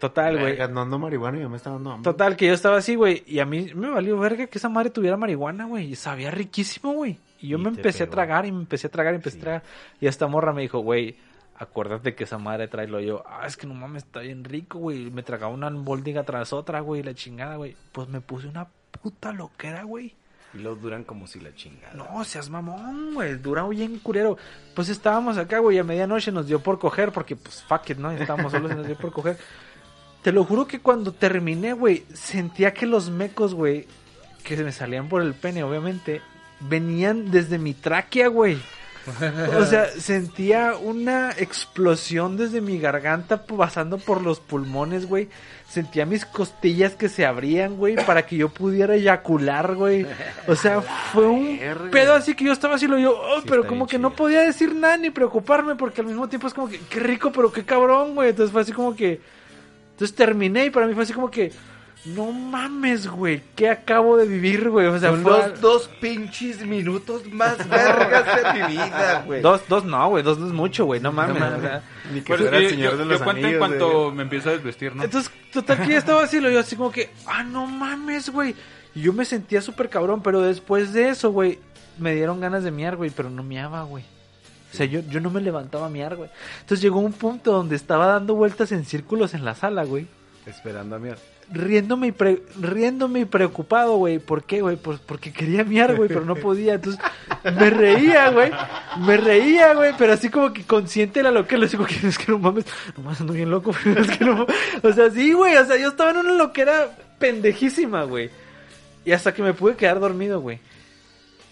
Total, güey. Verga, No ando marihuana y ya me está dando hambre. Total, que yo estaba así, güey. Y a mí me valió verga que esa madre tuviera marihuana, güey. Y sabía riquísimo, güey. Y yo Y me empecé a tragar y me empecé a tragar y empecé Sí. a tragar. Y esta morra me dijo, güey, acuérdate que esa madre trae lo yo. Ah, es que no mames, está bien rico, güey. Me tragaba una albóndiga tras otra, güey. La chingada, güey. Pues me puse una puta loquera, güey. Y los duran como si la chingada. No, seas mamón, güey. Dura bien curero. Pues estábamos acá, güey. A medianoche nos dio por coger. Porque, pues, fuck it, ¿no? Estábamos solos y nos dio por coger. Te lo juro que cuando terminé, güey, sentía que los mecos, güey, que se me salían por el pene, obviamente, venían desde mi tráquea, güey. O sea, sentía una explosión desde mi garganta pasando por los pulmones, güey. Sentía mis costillas que se abrían, güey, para que yo pudiera eyacular, güey. O sea, fue un pedo así que yo estaba así, lo yo, oh, Sí, pero como que no podía decir nada ni preocuparme, porque al mismo tiempo es como que, qué rico, pero qué cabrón, güey. Entonces fue así como que. Entonces terminé y para mí fue así como que. No mames, güey, ¿qué acabo de vivir, güey? O sea, Son fue los dos pinches minutos más vergas de mi vida, güey. dos, dos no, güey, dos no es mucho, güey, no mames. o sea. Ni que fuera el yo, señor yo- de yo los cuento en anillos, cuanto güey. me empiezo a desvestir, ¿no? Entonces, total que ya estaba así, lo yo así como que, ah, no mames, güey. Y yo me sentía súper cabrón, pero después de eso, güey, me dieron ganas de miar, güey, pero no miaba, güey. O sea, yo, yo no me levantaba a miar, güey. Entonces llegó un punto donde estaba dando vueltas en círculos en la sala, güey. Esperando a mí. Riéndome y, pre- riéndome y preocupado, güey. ¿Por qué, güey? Pues porque quería miar, güey, pero no podía. Entonces me reía, güey. Me reía, güey, pero así como que consciente de la loquera. Le digo, es que no mames, no mames, ando bien loco. Es que no, o sea, sí, güey. O sea, yo estaba en una loquera pendejísima, güey. Y hasta que me pude quedar dormido, güey.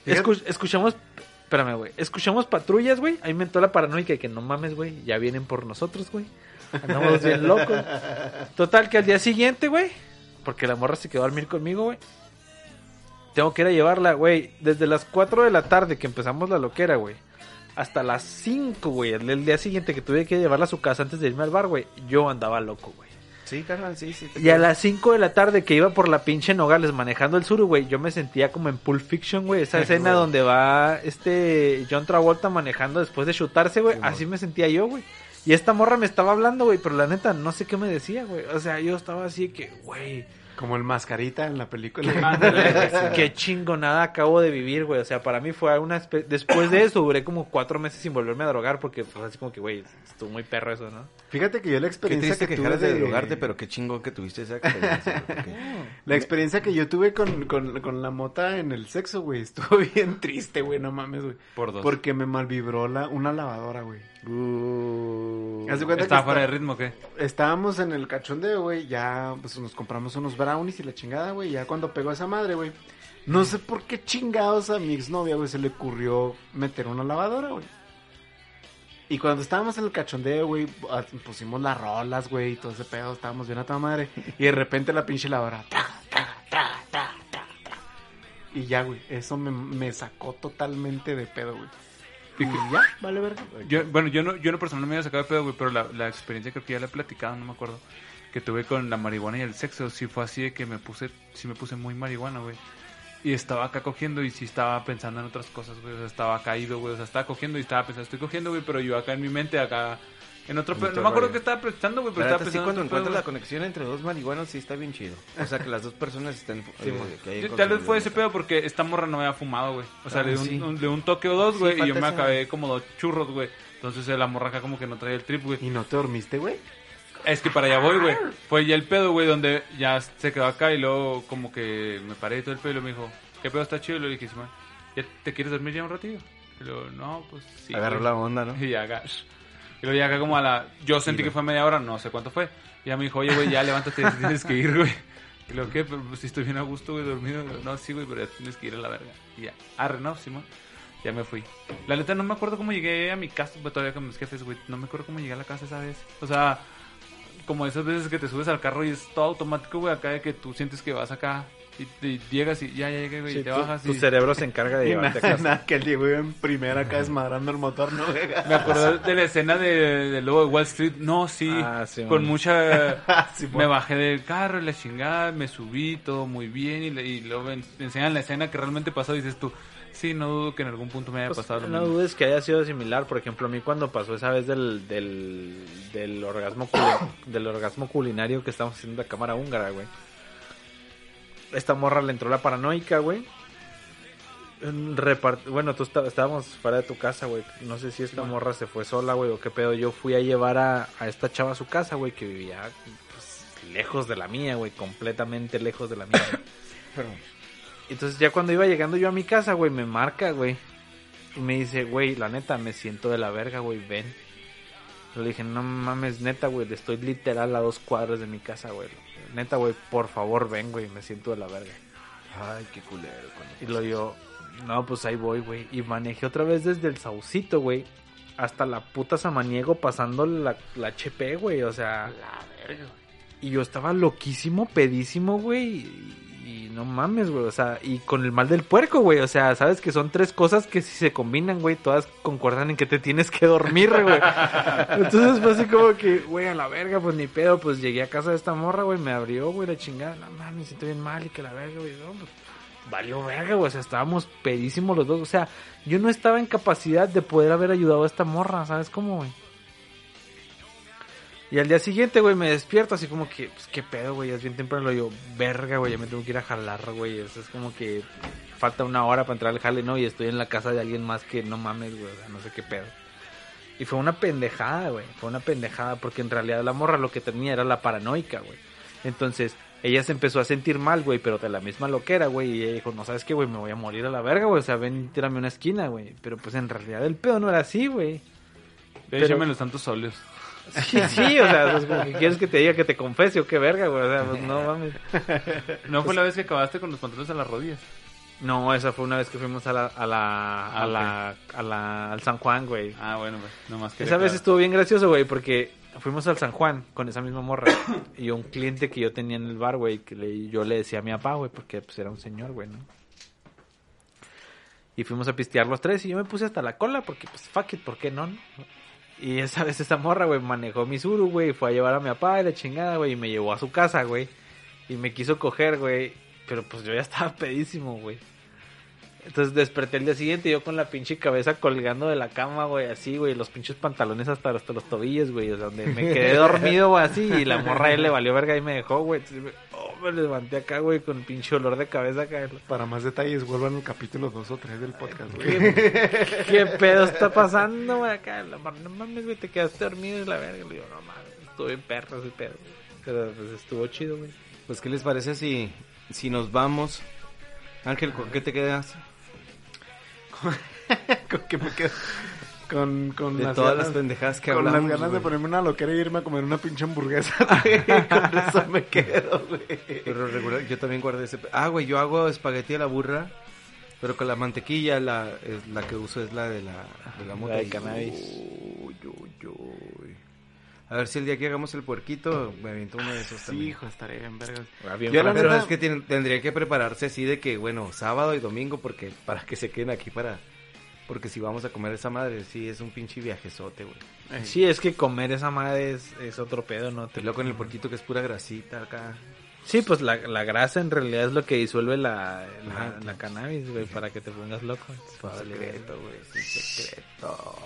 Escu- escuchamos, espérame, güey. Escuchamos patrullas, güey. Ahí me entró la paranoica de que no mames, güey. Ya vienen por nosotros, güey. Andamos bien locos. Total, que al día siguiente, güey. Porque la morra se quedó a dormir conmigo, güey. Tengo que ir a llevarla, güey. Desde las 4 de la tarde que empezamos la loquera, güey. Hasta las 5, güey. El, día siguiente que tuve que llevarla a su casa antes de irme al bar, güey. Yo andaba loco, güey. Sí, carnal, sí, sí. Y a las 5 de la tarde que iba por la pinche Nogales manejando el sur, güey, yo me sentía como en Pulp Fiction, güey. Esa escena donde va este John Travolta manejando después de chutarse, güey. Así me sentía yo, güey. Y esta morra me estaba hablando, güey, pero la neta no sé qué me decía, güey. O sea, yo estaba así que, güey, Como el mascarita en la película. qué chingonada acabo de vivir, güey. O sea, para mí fue una... espe- Después de eso duré como cuatro meses sin volverme a drogar porque pues así como que, güey, estuvo muy perro eso, ¿no? Fíjate que yo la Qué experiencia que, que tuve de de drogarte, pero qué chingón que tuviste esa experiencia. porque- La experiencia que yo tuve con, con, con la mota en el sexo, güey, estuvo bien triste, güey, no mames, güey. Por dos. Porque me malvibró la, una lavadora, güey. Uh, ¿Estaba fuera de ritmo qué? estábamos en el cachondeo, güey, ya pues nos compramos unos brownies y la chingada, güey, ya cuando pegó esa madre, güey. No sé por qué chingados a mi exnovia, güey, se le ocurrió meter una lavadora, güey. Y cuando estábamos en el cachondeo, güey, pusimos las rolas, güey, y todo ese pedo, estábamos bien a toda madre. Y de repente la pinche lavadora. Y ya, güey, eso me, me sacó totalmente de pedo, güey. Y ya, vale verga. Yo, bueno, yo no, yo no personal me había sacado de pedo, güey, pero la, la experiencia creo que ya la he platicado, no me acuerdo. Que tuve con la marihuana y el sexo, sí fue así de que me puse, sí me puse muy marihuana, güey. Y estaba acá cogiendo y sí estaba pensando en otras cosas, güey. O sea, estaba caído, güey. O sea, estaba cogiendo y estaba pensando, estoy cogiendo, güey, pero yo acá en mi mente, acá en otro pedo. No me acuerdo qué estaba pensando, güey, pero estaba sí, pensando. cuando en otro pedo, encuentras la conexión entre dos marihuanos, sí está bien chido. O sea, que las dos personas estén... eh, Tal vez fue ese pedo porque esta morra no había fumado, güey. O sea, Ah, le, di un, sí. toque o dos, Sí, güey, y yo me acabé como dos churros, güey. Entonces eh, la morra acá como que no traía el trip, güey. ¿Y no te dormiste, güey? Es que para allá voy, güey. Fue ya el pedo, güey, donde ya se quedó acá y luego como que me paré y todo el pedo y me dijo, ¿qué pedo está chido? Y le dije, Simón, ¿ya te quieres dormir ya un ratillo? Y luego, no, pues sí. Agarró güey". la onda, ¿no? Y ya acá. Y luego ya acá como a la... Yo sentí que fue media hora, no sé cuánto fue. Y ya me dijo, oye, güey, ya levántate, tienes que ir, güey. Y luego, ¿qué? Pero pues si estoy bien a gusto, güey, dormido. No, sí, güey, pero ya tienes que ir a la verga. Y ya, arre, no, Simón. Ya me fui. La neta no me acuerdo cómo llegué a mi casa, todavía con mis jefes, güey. No me acuerdo cómo llegué a la casa esa vez. O sea, como esas veces que te subes al carro y es todo automático, güey, acá de que tú sientes que vas acá y, te llegas y ya, ya llegué, güey, y te tu, bajas tu y... cerebro se encarga de Y llevarte a nada, casa. nada, que el Diego iba en primera acá desmadrando el motor, ¿no? güey? Me acordé de la escena de, de Lobo de Wall Street. No, sí, Ah, sí, con man. mucha... Sí, me bajé del carro y la chingada, me subí, todo muy bien y, le- y luego enseñan la escena que realmente pasó y dices tú, sí, no dudo que en algún punto me haya Pues, pasado lo no mismo. dudes que haya sido similar. Por ejemplo, a mí cuando pasó esa vez del, del, del orgasmo del orgasmo culinario que estamos haciendo en la cámara húngara, güey. Esta morra le entró la paranoica, güey. Repart- Bueno, tú estábamos fuera de tu casa, güey. No sé si esta morra se fue sola, güey, o qué pedo. Yo fui a llevar a, a esta chava a su casa, güey, que vivía pues, lejos de la mía, güey, completamente lejos de la mía. Entonces ya cuando iba llegando yo a mi casa, güey, me marca, güey. Y me dice, güey, la neta, me siento de la verga, güey, ven. Le dije, no mames, neta, güey, estoy literal a dos cuadros de mi casa, güey. Neta, güey, por favor, ven, güey, me siento de la verga. Ay, qué culero. Y lo yo, no, pues ahí voy, güey. Y manejé otra vez desde el Saucito, güey, hasta la puta Samaniego pasando la, la HP, güey, o sea. Y yo estaba loquísimo, pedísimo, güey. No mames, güey. O sea, y con el mal del puerco, güey. O sea, sabes que son tres cosas que si se combinan, güey, todas concuerdan en que te tienes que dormir, güey. Entonces fue así como que, güey, a la verga, pues ni pedo. Pues llegué a casa de esta morra, güey, me abrió, güey, la chingada. No mames, me siento bien mal y que la verga, güey. No, pues valió verga, güey. O sea, estábamos pedísimos los dos. O sea, yo no estaba en capacidad de poder haber ayudado a esta morra, ¿sabes cómo, güey? Y al día siguiente, güey, me despierto así como que, pues qué pedo, güey, es bien temprano. Digo, verga, güey, ya me tengo que ir a jalar, güey. Eso es como que falta una hora para entrar al jale, ¿no? Y estoy en la casa de alguien más que no mames, güey, o sea, no sé qué pedo. Y fue una pendejada, güey, fue una pendejada, porque en realidad la morra lo que tenía era la paranoica, güey. Entonces, ella se empezó a sentir mal, güey, pero de la misma loquera, güey. Y ella dijo, no sabes qué, güey, me voy a morir a la verga, güey. O sea, ven, tírame una esquina, güey. Pero pues en realidad el pedo no era así, güey. Pero- Échame los tantos óleos. Sí, sí, o sea, es como que quieres que te diga que te confese o qué verga, güey. O sea, pues no mames. ¿No fue la vez que acabaste con los pantalones a las rodillas? No, esa fue una vez que fuimos a la, a la, a Ah, la, a la, al San Juan, güey. Ah, bueno, pues, nomás que... Esa vez estuvo bien gracioso, güey, porque fuimos al San Juan con esa misma morra y un cliente que yo tenía en el bar, güey, que le- yo le decía a mi papá, güey, porque pues era un señor, güey, ¿no? Y fuimos a pistear los tres y yo me puse hasta la cola porque pues fuck it, ¿por qué no? Y esa vez esa morra, güey, manejó mi suru, güey, fue a llevar a mi papá y la chingada, güey, y me llevó a su casa, güey. Y me quiso coger, güey, pero pues yo ya estaba pedísimo, güey. Entonces desperté el día siguiente yo con la pinche cabeza colgando de la cama, güey, así, güey, los pinches pantalones hasta, hasta los tobillos, güey, o sea, donde me quedé dormido, güey, así, y la morra a él le valió verga y me dejó, güey. Entonces, me, levanté acá, güey, con el pinche olor de cabeza acá. Para más detalles, vuelvan al capítulo 2 o 3 del podcast, güey. ¿Qué, qué pedo está pasando, güey, acá? No mames, güey, te quedaste dormido y la verga. Le digo, no mames, estuve bien perro ese pedo. Pero pues estuvo chido, güey. Pues, ¿qué les parece si, si nos vamos? Ángel, ¿con qué te quedas? con que me quedo con, con De las todas ganas- las pendejadas que con las hablamos, ganas de ponerme una loquera y irme a comer una pinche hamburguesa, güey. con eso me quedo, güey. Pero regular, yo también guardé ese... Ah, güey, yo hago espagueti a la burra, pero con la mantequilla, la, es, la que uso es la de la, de la mota. de Y- cannabis. Uy, uy, uy. A ver si el día que hagamos el puerquito, me aviento uno de esos Sí, también. hijo, estaré bien vergas. Ah, bien Yo la Pero neta- es que tendría que prepararse así de que, bueno, sábado y domingo, porque para que se queden aquí para... Porque si vamos a comer esa madre, sí, es un pinche viajezote, güey. Sí, es que comer esa madre es, es otro pedo, ¿no? Y luego con el puerquito que es pura grasita acá. Sí, pues la, la grasa en realidad es lo que disuelve la, la, cannabis, güey, para que te pongas loco. Es un secreto, güey, es un secreto.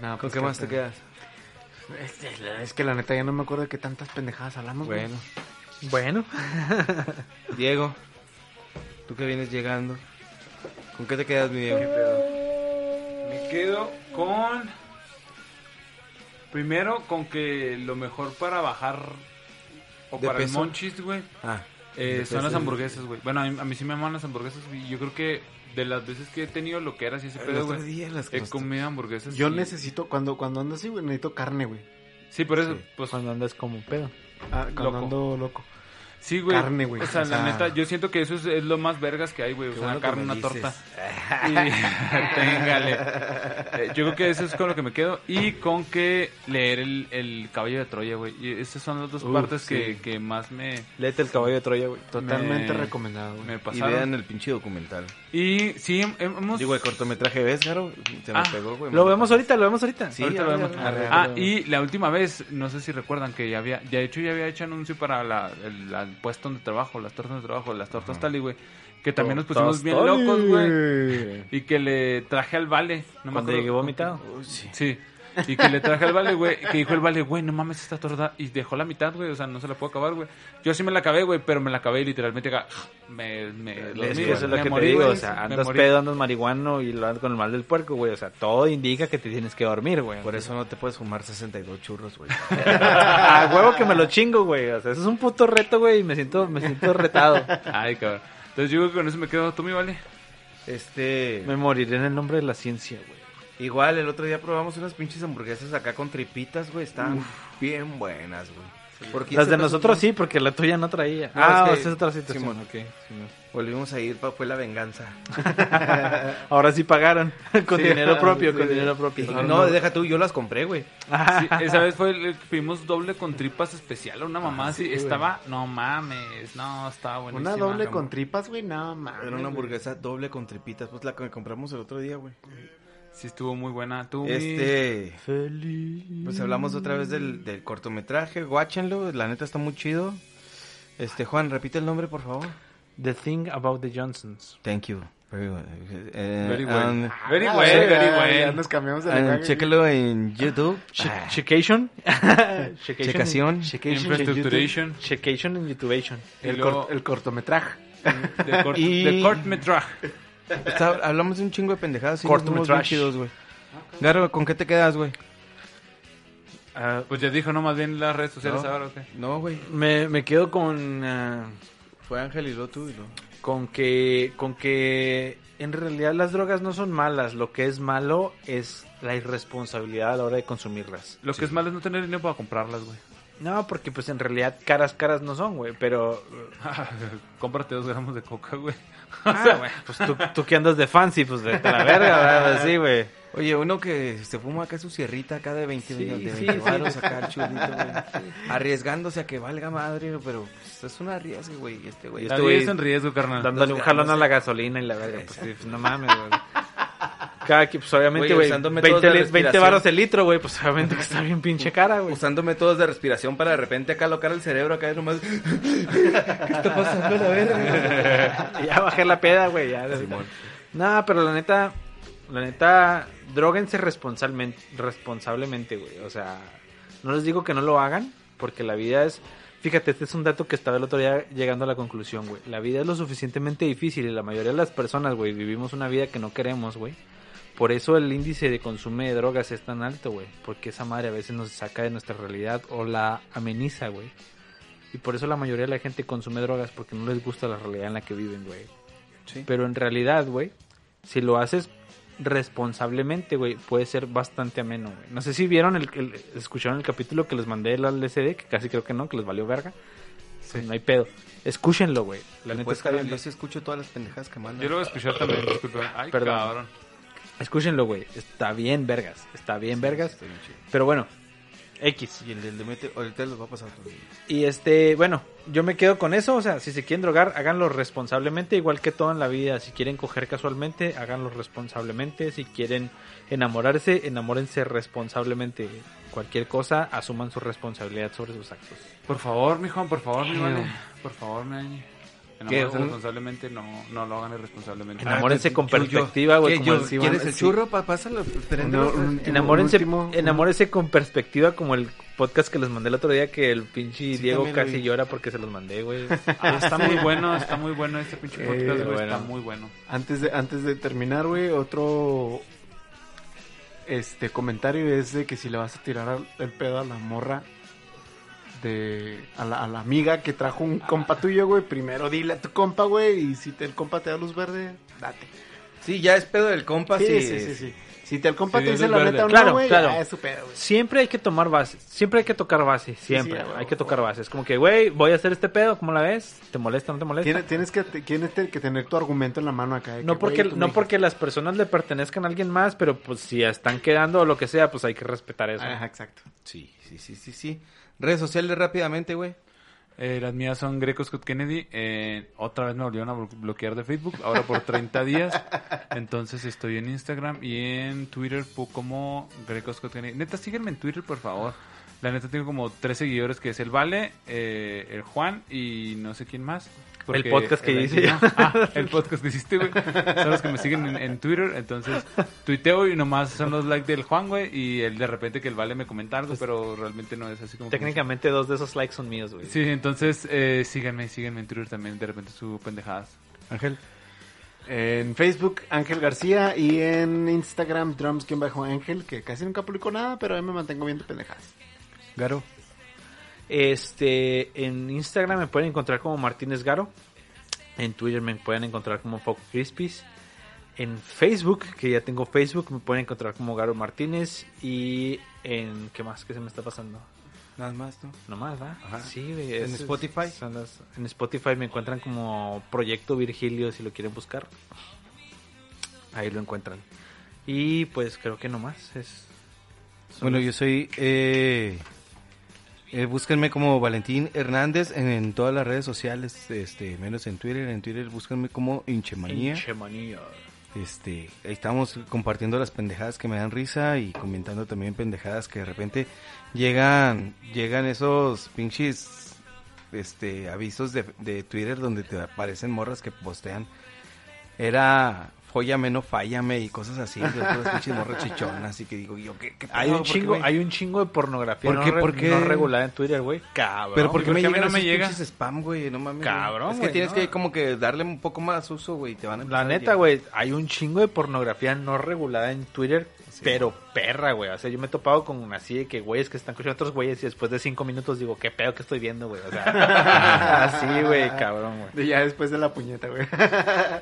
No, ¿Con pues, qué más te te- quedas? Es, es que la neta ya no me acuerdo de qué tantas pendejadas hablamos, güey. Bueno, Bueno, Diego, tú que vienes llegando, ¿con qué te quedas, mi Diego? Me quedo con... Primero, con que lo mejor para bajar o ¿De para peso? el monchis, güey, Ah, eh, son las hamburguesas, güey. Bueno, a mí, a mí sí me aman las hamburguesas, güey. Yo creo que de las veces que he tenido lo que era así ese El pedo, güey, he comido hamburguesas. Yo y- necesito, cuando, cuando ando así, güey, necesito carne, güey. Sí, por eso, Sí. pues... cuando andas como un pedo. Ah, cuando Loco. ando loco. Sí, güey. Carne, güey. O sea, O la sea- neta, yo siento que eso es, es lo más vergas que hay, güey. O Qué sea, bueno una carne, una dices. torta. Y... Téngale. Eh, yo creo que eso es con lo que me quedo. Y con que leer el, el caballo de Troya, güey. Y esas son las dos Uf, partes sí. que, que más me, Léete el caballo de Troya, güey. Totalmente Me- recomendado, güey. me Y pasaron. vean el pinche documental. Y sí, hem- hemos... Digo, el cortometraje, ¿ves, Garo? Se me Ah, pegó, güey. Lo vemos ahorita, lo vemos ahorita. Sí, Ahorita lo vemos. Ah, y la última vez, no sé si recuerdan que ya había, ya de hecho ya había hecho anuncio para la, el, al puesto donde trabajo, las tortas de trabajo, las tortas Tali, güey. Que también nos pusimos bien locos, güey. Y que le traje al vale. No me acuerdo. llegué vomitado. Sí. Y que le traje al vale, güey. Que dijo el vale, güey, no mames esta torta. Y dejó la mitad, güey. O sea, no se la puedo acabar, güey. Yo sí me la acabé, güey. Pero me la acabé y literalmente acá. Me, me dormí, Es que eso es lo me que te morí, digo, güey, o sea, me andas pedo, andas marihuano y lo andas con el mal del puerco, güey. O sea, todo indica que te tienes que dormir, güey. Por eso no te puedes fumar 62 churros, güey. A huevo que me lo chingo, güey. O sea, eso es un puto reto, güey, y me siento, me siento retado. Ay, cabrón. Entonces yo creo que con eso me quedo. ¿Tú, mi vale? Este... Me moriré en el nombre de la ciencia, güey. Igual, el otro día probamos unas pinches hamburguesas acá con tripitas, güey. Estaban bien buenas, güey. Por 15 Las de nosotros sí, porque la tuya no traía. No, ah, es que- esa es otra situación. Simón. Volvimos a ir, pa, fue la venganza. Ahora sí pagaron. con Sí, dinero ah, propio, sí. con dinero propio. Y- no, deja tú, yo las compré, güey. Sí, esa vez fue el, pedimos doble con tripas especial, una mamá así, estaba, no mames, no, estaba buenísima. Una doble con tripas, güey, no mames. Era una hamburguesa doble con tripitas, pues la que compramos el otro día, güey. Sí, estuvo muy buena. Tú, Este, Feliz. pues hablamos otra vez del, del cortometraje, guáchenlo, la neta está muy chido. Este, Juan, repite el nombre, por favor. The Thing About the Johnsons. Thank you. Very well. Eh, Very well. and- Very Ah, well, ya, very well. Ya nos cambiamos de and lenguaje. chéquelo en YouTube. Ah, Checation. Checación. Infraestructuration. Checation en YouTubeation. El, cort- el cortometraje. De cortometraje. está- hablamos de un chingo de pendejadas. y nos fuimos bien Cortometraje. chidos, güey. Garo, ¿con qué te quedas, güey? Ah, Pues ya dijo, no, más bien las redes sociales No. ahora, ¿o qué? No, güey. me, me quedo con... ah, Fue Ángel y lo tú y lo... con que con que en realidad las drogas no son malas, lo que es malo es la irresponsabilidad a la hora de consumirlas. Lo que es malo es no tener dinero para comprarlas, güey. No, porque pues en realidad caras caras no son, güey, pero Cómprate dos gramos de coca, güey. ah, güey, pues tú, tú que andas de fancy, pues a la verga, ¿verdad? Sí, güey. Oye, uno que se fuma acá su sierrita acá de 20, Sí, de sí, 20 sí. varos acá chulito, güey. Arriesgándose a que valga madre, pero pues, es una arriesgue, güey, este güey. Este güey es en riesgo, carnal. Dándole un jalón a la gasolina y la verga, pues, sí, pues, no mames, güey. Cada que, pues obviamente, Güey, güey, usando 20, métodos de li- 20 respiración. baros el litro, güey, pues obviamente que está bien pinche cara, güey. usando métodos de respiración para de repente acá alocar el cerebro acá y nomás ¿Qué está pasando la verga? ya bajé la peda, güey, ya. No, pero la neta, la neta, droguense responsablemente, responsablemente, güey. O sea, no les digo que no lo hagan, porque la vida es... Fíjate, este es un dato que estaba el otro día llegando a la conclusión, güey. La vida es lo suficientemente difícil y la mayoría de las personas, güey, vivimos una vida que no queremos, güey. Por eso el índice de consumo de drogas es tan alto, güey. Porque esa madre a veces nos saca de nuestra realidad o la ameniza, güey. Y por eso la mayoría de la gente consume drogas porque no les gusta la realidad en la que viven, güey. Sí. Pero en realidad, güey, si lo haces responsablemente, güey, puede ser bastante ameno, güey. No sé si vieron el, el- escucharon el capítulo que les mandé el LCD, que casi creo que no, que les valió verga. Pues no hay pedo. Escúchenlo, güey. La neta está bien. yo sí escucho todas las pendejadas que mandan. Yo lo voy a escuchar también, disculpa. Ay, Perdón. cabrón. Escúchenlo, güey. Está bien vergas. Está bien vergas. Está bien chido. Pero bueno, X. Y el del Demetrio, ahorita los va a pasar todo. Y este, bueno, yo me quedo con eso. O sea, si se quieren drogar, háganlo responsablemente, igual que todo en la vida. Si quieren coger casualmente, háganlo responsablemente. Si quieren enamorarse, enamórense responsablemente. Cualquier cosa, asuman su responsabilidad sobre sus actos. Por favor, mi Juan, por favor, mi vale. Por favor, mi ¿Qué, Enamórense un- responsablemente, no, no lo hagan irresponsablemente. Enamórense con yo- perspectiva, güey. ¿Qué, como yo- ¿Quieres sí. el churro? Pa, pásalo. un- Enamórense, último- enamórense con perspectiva como el podcast que les mandé el otro día que el pinche Sí, Diego casi vi. llora porque se los mandé, güey. Ah, está muy bueno, está muy bueno este pinche podcast, güey, bueno. está muy bueno. Antes de, antes de terminar, güey, otro este comentario es de que si le vas a tirar el pedo a la morra de a la, a la amiga que trajo un compa tuyo, güey, primero dile a tu compa, güey, y si te, el compa te da luz verde, date. Sí, ya es pedo del compa. Sí, Sí, sí, sí, sí. Si te el compa Sí, te dice la verde. neta o Claro, no, güey, claro. ya es su pedo, güey. Siempre hay que tomar base, siempre hay que tocar base, siempre, sí, hay que tocar güey. base. Es como que, güey, voy a hacer este pedo, ¿cómo la ves? ¿Te molesta, no te molesta? Tienes, tienes que tienes que tener tu argumento en la mano acá. No que, porque, no porque las personas le pertenezcan a alguien más, pero pues si están quedando o lo que sea, pues hay que respetar eso. Ajá, exacto. Sí, sí, sí, sí, sí. Redes sociales rápidamente, güey. Eh, las mías son Greco Scott Kennedy. Eh, otra vez me volvieron a blo- bloquear de Facebook, ahora por 30 días. Entonces estoy en Instagram y en Twitter como Greco Scott Kennedy. Neta, síguenme en Twitter, por favor. La neta tengo como tres seguidores, que es el Vale, eh, el Juan y no sé quién más. Porque El podcast que hice. Ah, el podcast que hiciste, güey. Son los que me siguen en, en Twitter. Entonces, tuiteo y nomás son los likes del Juan, güey. Y el de repente que el Vale me comenta algo, pero realmente no es así como... Técnicamente dos de esos likes son míos, güey. Sí, entonces eh, síganme, síganme en Twitter también, de repente su pendejadas. Ángel. En Facebook, Ángel García. Y en Instagram, drums-ángel, que casi nunca publico nada, pero ahí me mantengo viendo pendejadas. Garo. Este, en Instagram me pueden encontrar como Martínez Garo. En Twitter me pueden encontrar como Foco Crispies. En Facebook, que ya tengo Facebook, me pueden encontrar como Garo Martínez. Y en, ¿qué más? ¿Qué se me está pasando? Nada más, ¿no? Nomás, ¿va? Ajá. Sí, güey. ¿En Spotify? son las- en Spotify me encuentran como Proyecto Virgilio si lo quieren buscar. Ahí lo encuentran. Y pues creo que nomás es... Bueno, los- yo soy... Eh, eh, búsquenme como Valentín Hernández en, en todas las redes sociales, este, menos en Twitter. En Twitter búsquenme como Hinchemanía. Hinchemanía. Este, ahí estamos compartiendo las pendejadas que me dan risa y comentando también pendejadas que de repente llegan, llegan esos pinches este avisos de, de Twitter donde te aparecen morras que postean era fóllame, no fállame y cosas así, y que digo yo, ¿qué, qué Hay pedo? un ¿Por qué chingo, hay un chingo de pornografía ¿Por no, qué? re- ¿Por qué? no regulada en Twitter, güey. Cabrón. Pero ¿por qué ¿por me llegan no me llega? spam, güey? No mames. Cabrón, Es que güey, tienes no. que como que darle un poco más uso, güey, te van a La neta, güey, hay un chingo de pornografía no regulada en Twitter, pero perra, güey. O sea, yo me he topado con así de que güeyes que están escuchando otros güeyes y después de cinco minutos digo, ¿qué pedo que estoy viendo, güey? O sea, así, güey, cabrón, güey. De ya después de la puñeta, güey.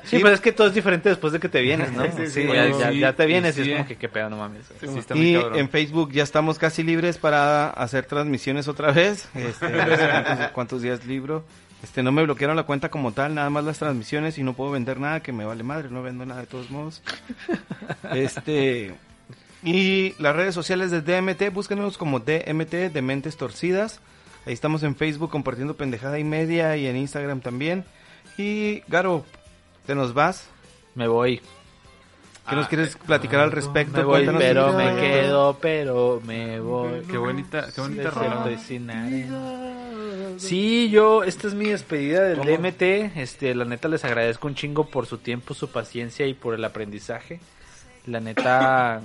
Sí, pero es que todo es diferente después de que te vienes, ¿no? Sí, Sí, ya, ya- te vienes y, sí, es como eh. que qué pedo, no mames. está Y en Facebook ya estamos casi libres para hacer transmisiones otra vez. Este, no sé cuántos, cuántos días libro. Este, no me bloquearon la cuenta como tal, nada más las transmisiones y no puedo vender nada, que me vale madre, no vendo nada de todos modos. Este, y las redes sociales de DMT, búsquenos como DMT, de Mentes Torcidas. Ahí estamos en Facebook compartiendo pendejada y media y en Instagram también. Y Garo, ¿te nos vas? Me voy. ¿Qué nos quieres platicar al respecto? Me voy, Cuéntanos pero me quedo, pero me voy. Qué bonita, qué bonita arena. Sí, yo, esta es mi despedida del DMT. Este, la neta les agradezco un chingo por su tiempo, su paciencia y por el aprendizaje. La neta,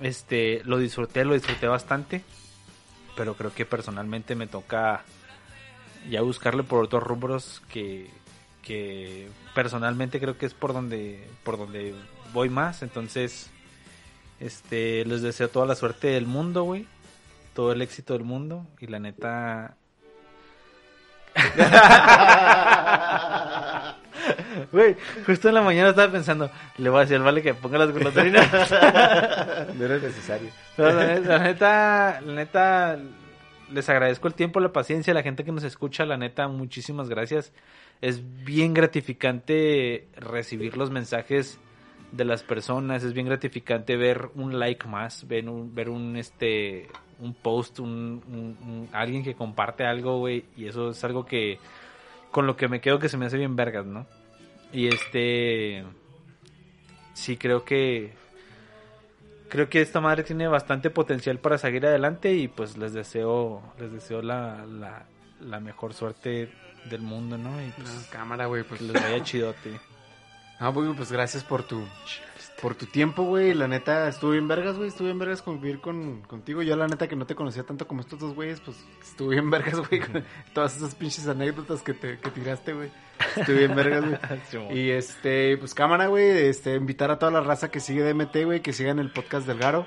este, lo disfruté, lo disfruté bastante. Pero creo que personalmente me toca ya buscarle por otros rubros que, que personalmente creo que es por donde, por donde voy más. Entonces, este, les deseo toda la suerte del mundo, güey. Todo el éxito del mundo. Y la neta. Güey, justo en la mañana estaba pensando, le voy a decir al vale que ponga las golondrinas. No era necesario. La, neta, la neta, la neta, les agradezco el tiempo, la paciencia, la gente que nos escucha, la neta, muchísimas gracias. Es bien gratificante recibir los mensajes de las personas, es bien gratificante ver un like más, ver un, ver un este un post, un, un- un- alguien que comparte algo, güey, y eso es algo que con lo que me quedo que se me hace bien vergas, ¿no? Y este sí creo que creo que esta madre tiene bastante potencial para seguir adelante y pues les deseo les deseo la, la, la mejor suerte del mundo, ¿no? Y pues No, cámara, güey, pues. les vaya chidote. Ah, güey, pues gracias por tu por tu tiempo, güey. La neta, estuve bien vergas, güey. Estuve bien vergas convivir con, contigo. Yo, la neta, que no te conocía tanto como estos dos güeyes, pues estuve bien vergas, güey. Con todas esas pinches anécdotas que te que tiraste, güey. Estuve bien vergas, güey. Y este, pues cámara, güey, este, invitar a toda la raza que sigue DMT, güey, que sigan el podcast del Garo.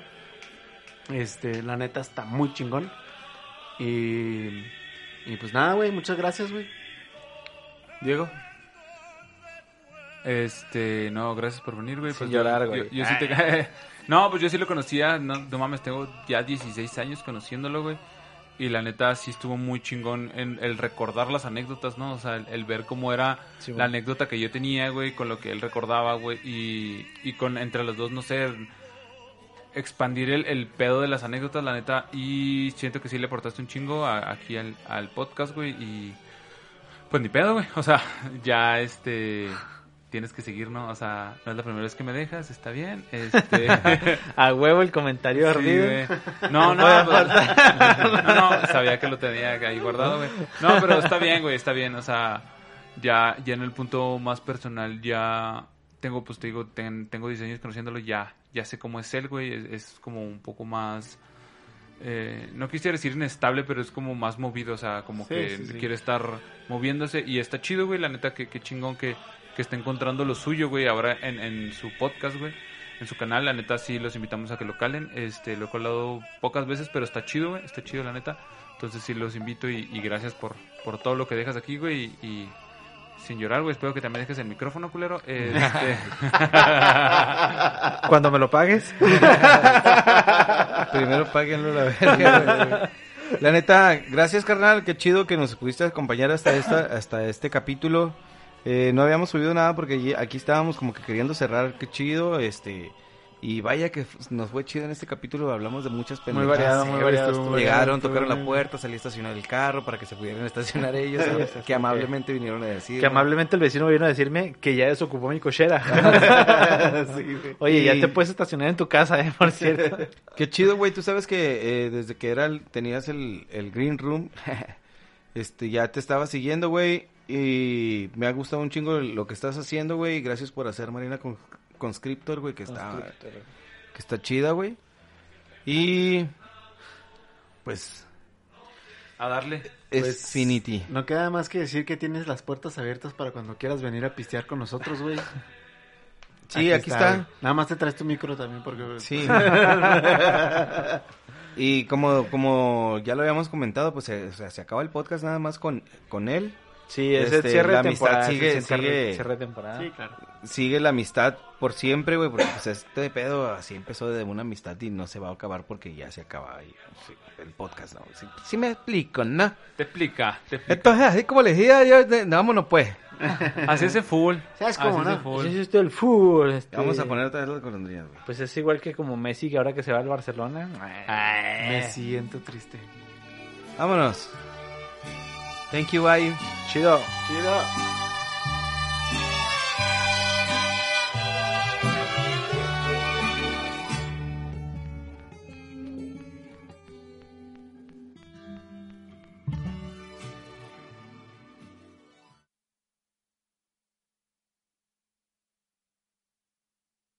Este, la neta está muy chingón. Y, y pues nada, güey, muchas gracias, güey. Diego. Este, no, gracias por venir, güey. Sin Pues llorar, yo- güey. Yo, sí te... no, pues yo sí lo conocía, no, no mames, tengo ya 16 años conociéndolo, güey. Y la neta sí estuvo muy chingón en el recordar las anécdotas, ¿no? O sea, el, el ver cómo era Sí, la anécdota que yo tenía, güey, con lo que él recordaba, güey. Y, y con entre los dos, no sé, expandir el, el pedo de las anécdotas, la neta. Y siento que sí le aportaste un chingo a- aquí al, al podcast, güey. Y pues ni pedo, güey. O sea, ya este. Tienes que seguir, ¿no? O sea, no es la primera vez que me dejas, está bien. Este. A huevo el comentario ardido. güey. No, no, pues, no, no, sabía que lo tenía ahí guardado, güey. No, pero está bien, güey, está bien. O sea, ya, ya en el punto más personal, ya tengo, pues te digo, ten- tengo 10 años conociéndolo, ya, ya sé cómo es él, güey. Es, es como un poco más, eh, no quisiera decir inestable, pero es como más movido, o sea, como Sí, que sí. quiere estar moviéndose. Y está chido, güey, la neta, que, que chingón que, que está encontrando lo suyo, güey, ahora en, en su podcast, güey en su canal. La neta, sí los invitamos a que lo calen. Este, lo he colado pocas veces, pero está chido, güey. Está chido, la neta. Entonces, sí los invito y, y gracias por, por todo lo que dejas aquí, güey. Y, y sin llorar, güey. Espero que también dejes el micrófono, culero. Este, Cuando me lo pagues. Primero páguenlo la verga, güey. La neta, gracias carnal, qué chido que nos pudiste acompañar hasta esta, hasta este capítulo. Eh, no habíamos subido nada porque allí- aquí estábamos como que queriendo cerrar, qué chido, este, y vaya que nos fue chido en este capítulo, hablamos de muchas Muy pendejadas. variado, muy variado. estuvo estuvo Llegaron, variado, tocaron la puerta, salí a estacionar el carro para que se pudieran estacionar ellos, Sí, que amablemente vinieron a decir. Que amablemente el vecino vino a decirme que ya desocupó mi cochera. Sí. Oye, ya te puedes estacionar en tu casa, eh, por cierto. Qué chido, güey. Tú sabes que eh, desde que era el- tenías el, el Green Room, este, ya te estaba siguiendo, güey. Y me ha gustado un chingo lo que estás haciendo, güey. Gracias por hacer Marina con, Conscriptor, güey, que está, que está chida, güey. Y pues A darle. es Pues, Finity. No queda más que decir que tienes las puertas abiertas para cuando quieras venir a pistear con nosotros, güey. Sí, aquí está. Nada más te traes tu micro también porque... Sí. y como, como ya lo habíamos comentado, pues se, o sea, se acaba el podcast nada más con, con él. Sí, es Este, el cierre la de amistad temporada. sigue- sí, es el cierre- sigue- cierre de temporada. Sí, claro. sigue la amistad por siempre, güey, porque pues este pedo así empezó de una amistad y no se va a acabar porque ya se acaba ahí, sí, el podcast, ¿no? Sí, sí me explico, ¿no? Te explica, te explica. Entonces, así como les decía, yo, de- vámonos pues. Así ese full. ¿Sabes Así cómo, ese no? full. Pues es esto el fútbol. este, Vamos a poner otra vez las golondrinas, güey. Pues es igual que como Messi que ahora que se va al Barcelona. Me siento triste. Vámonos. Thank you, bye. Chido. Chido.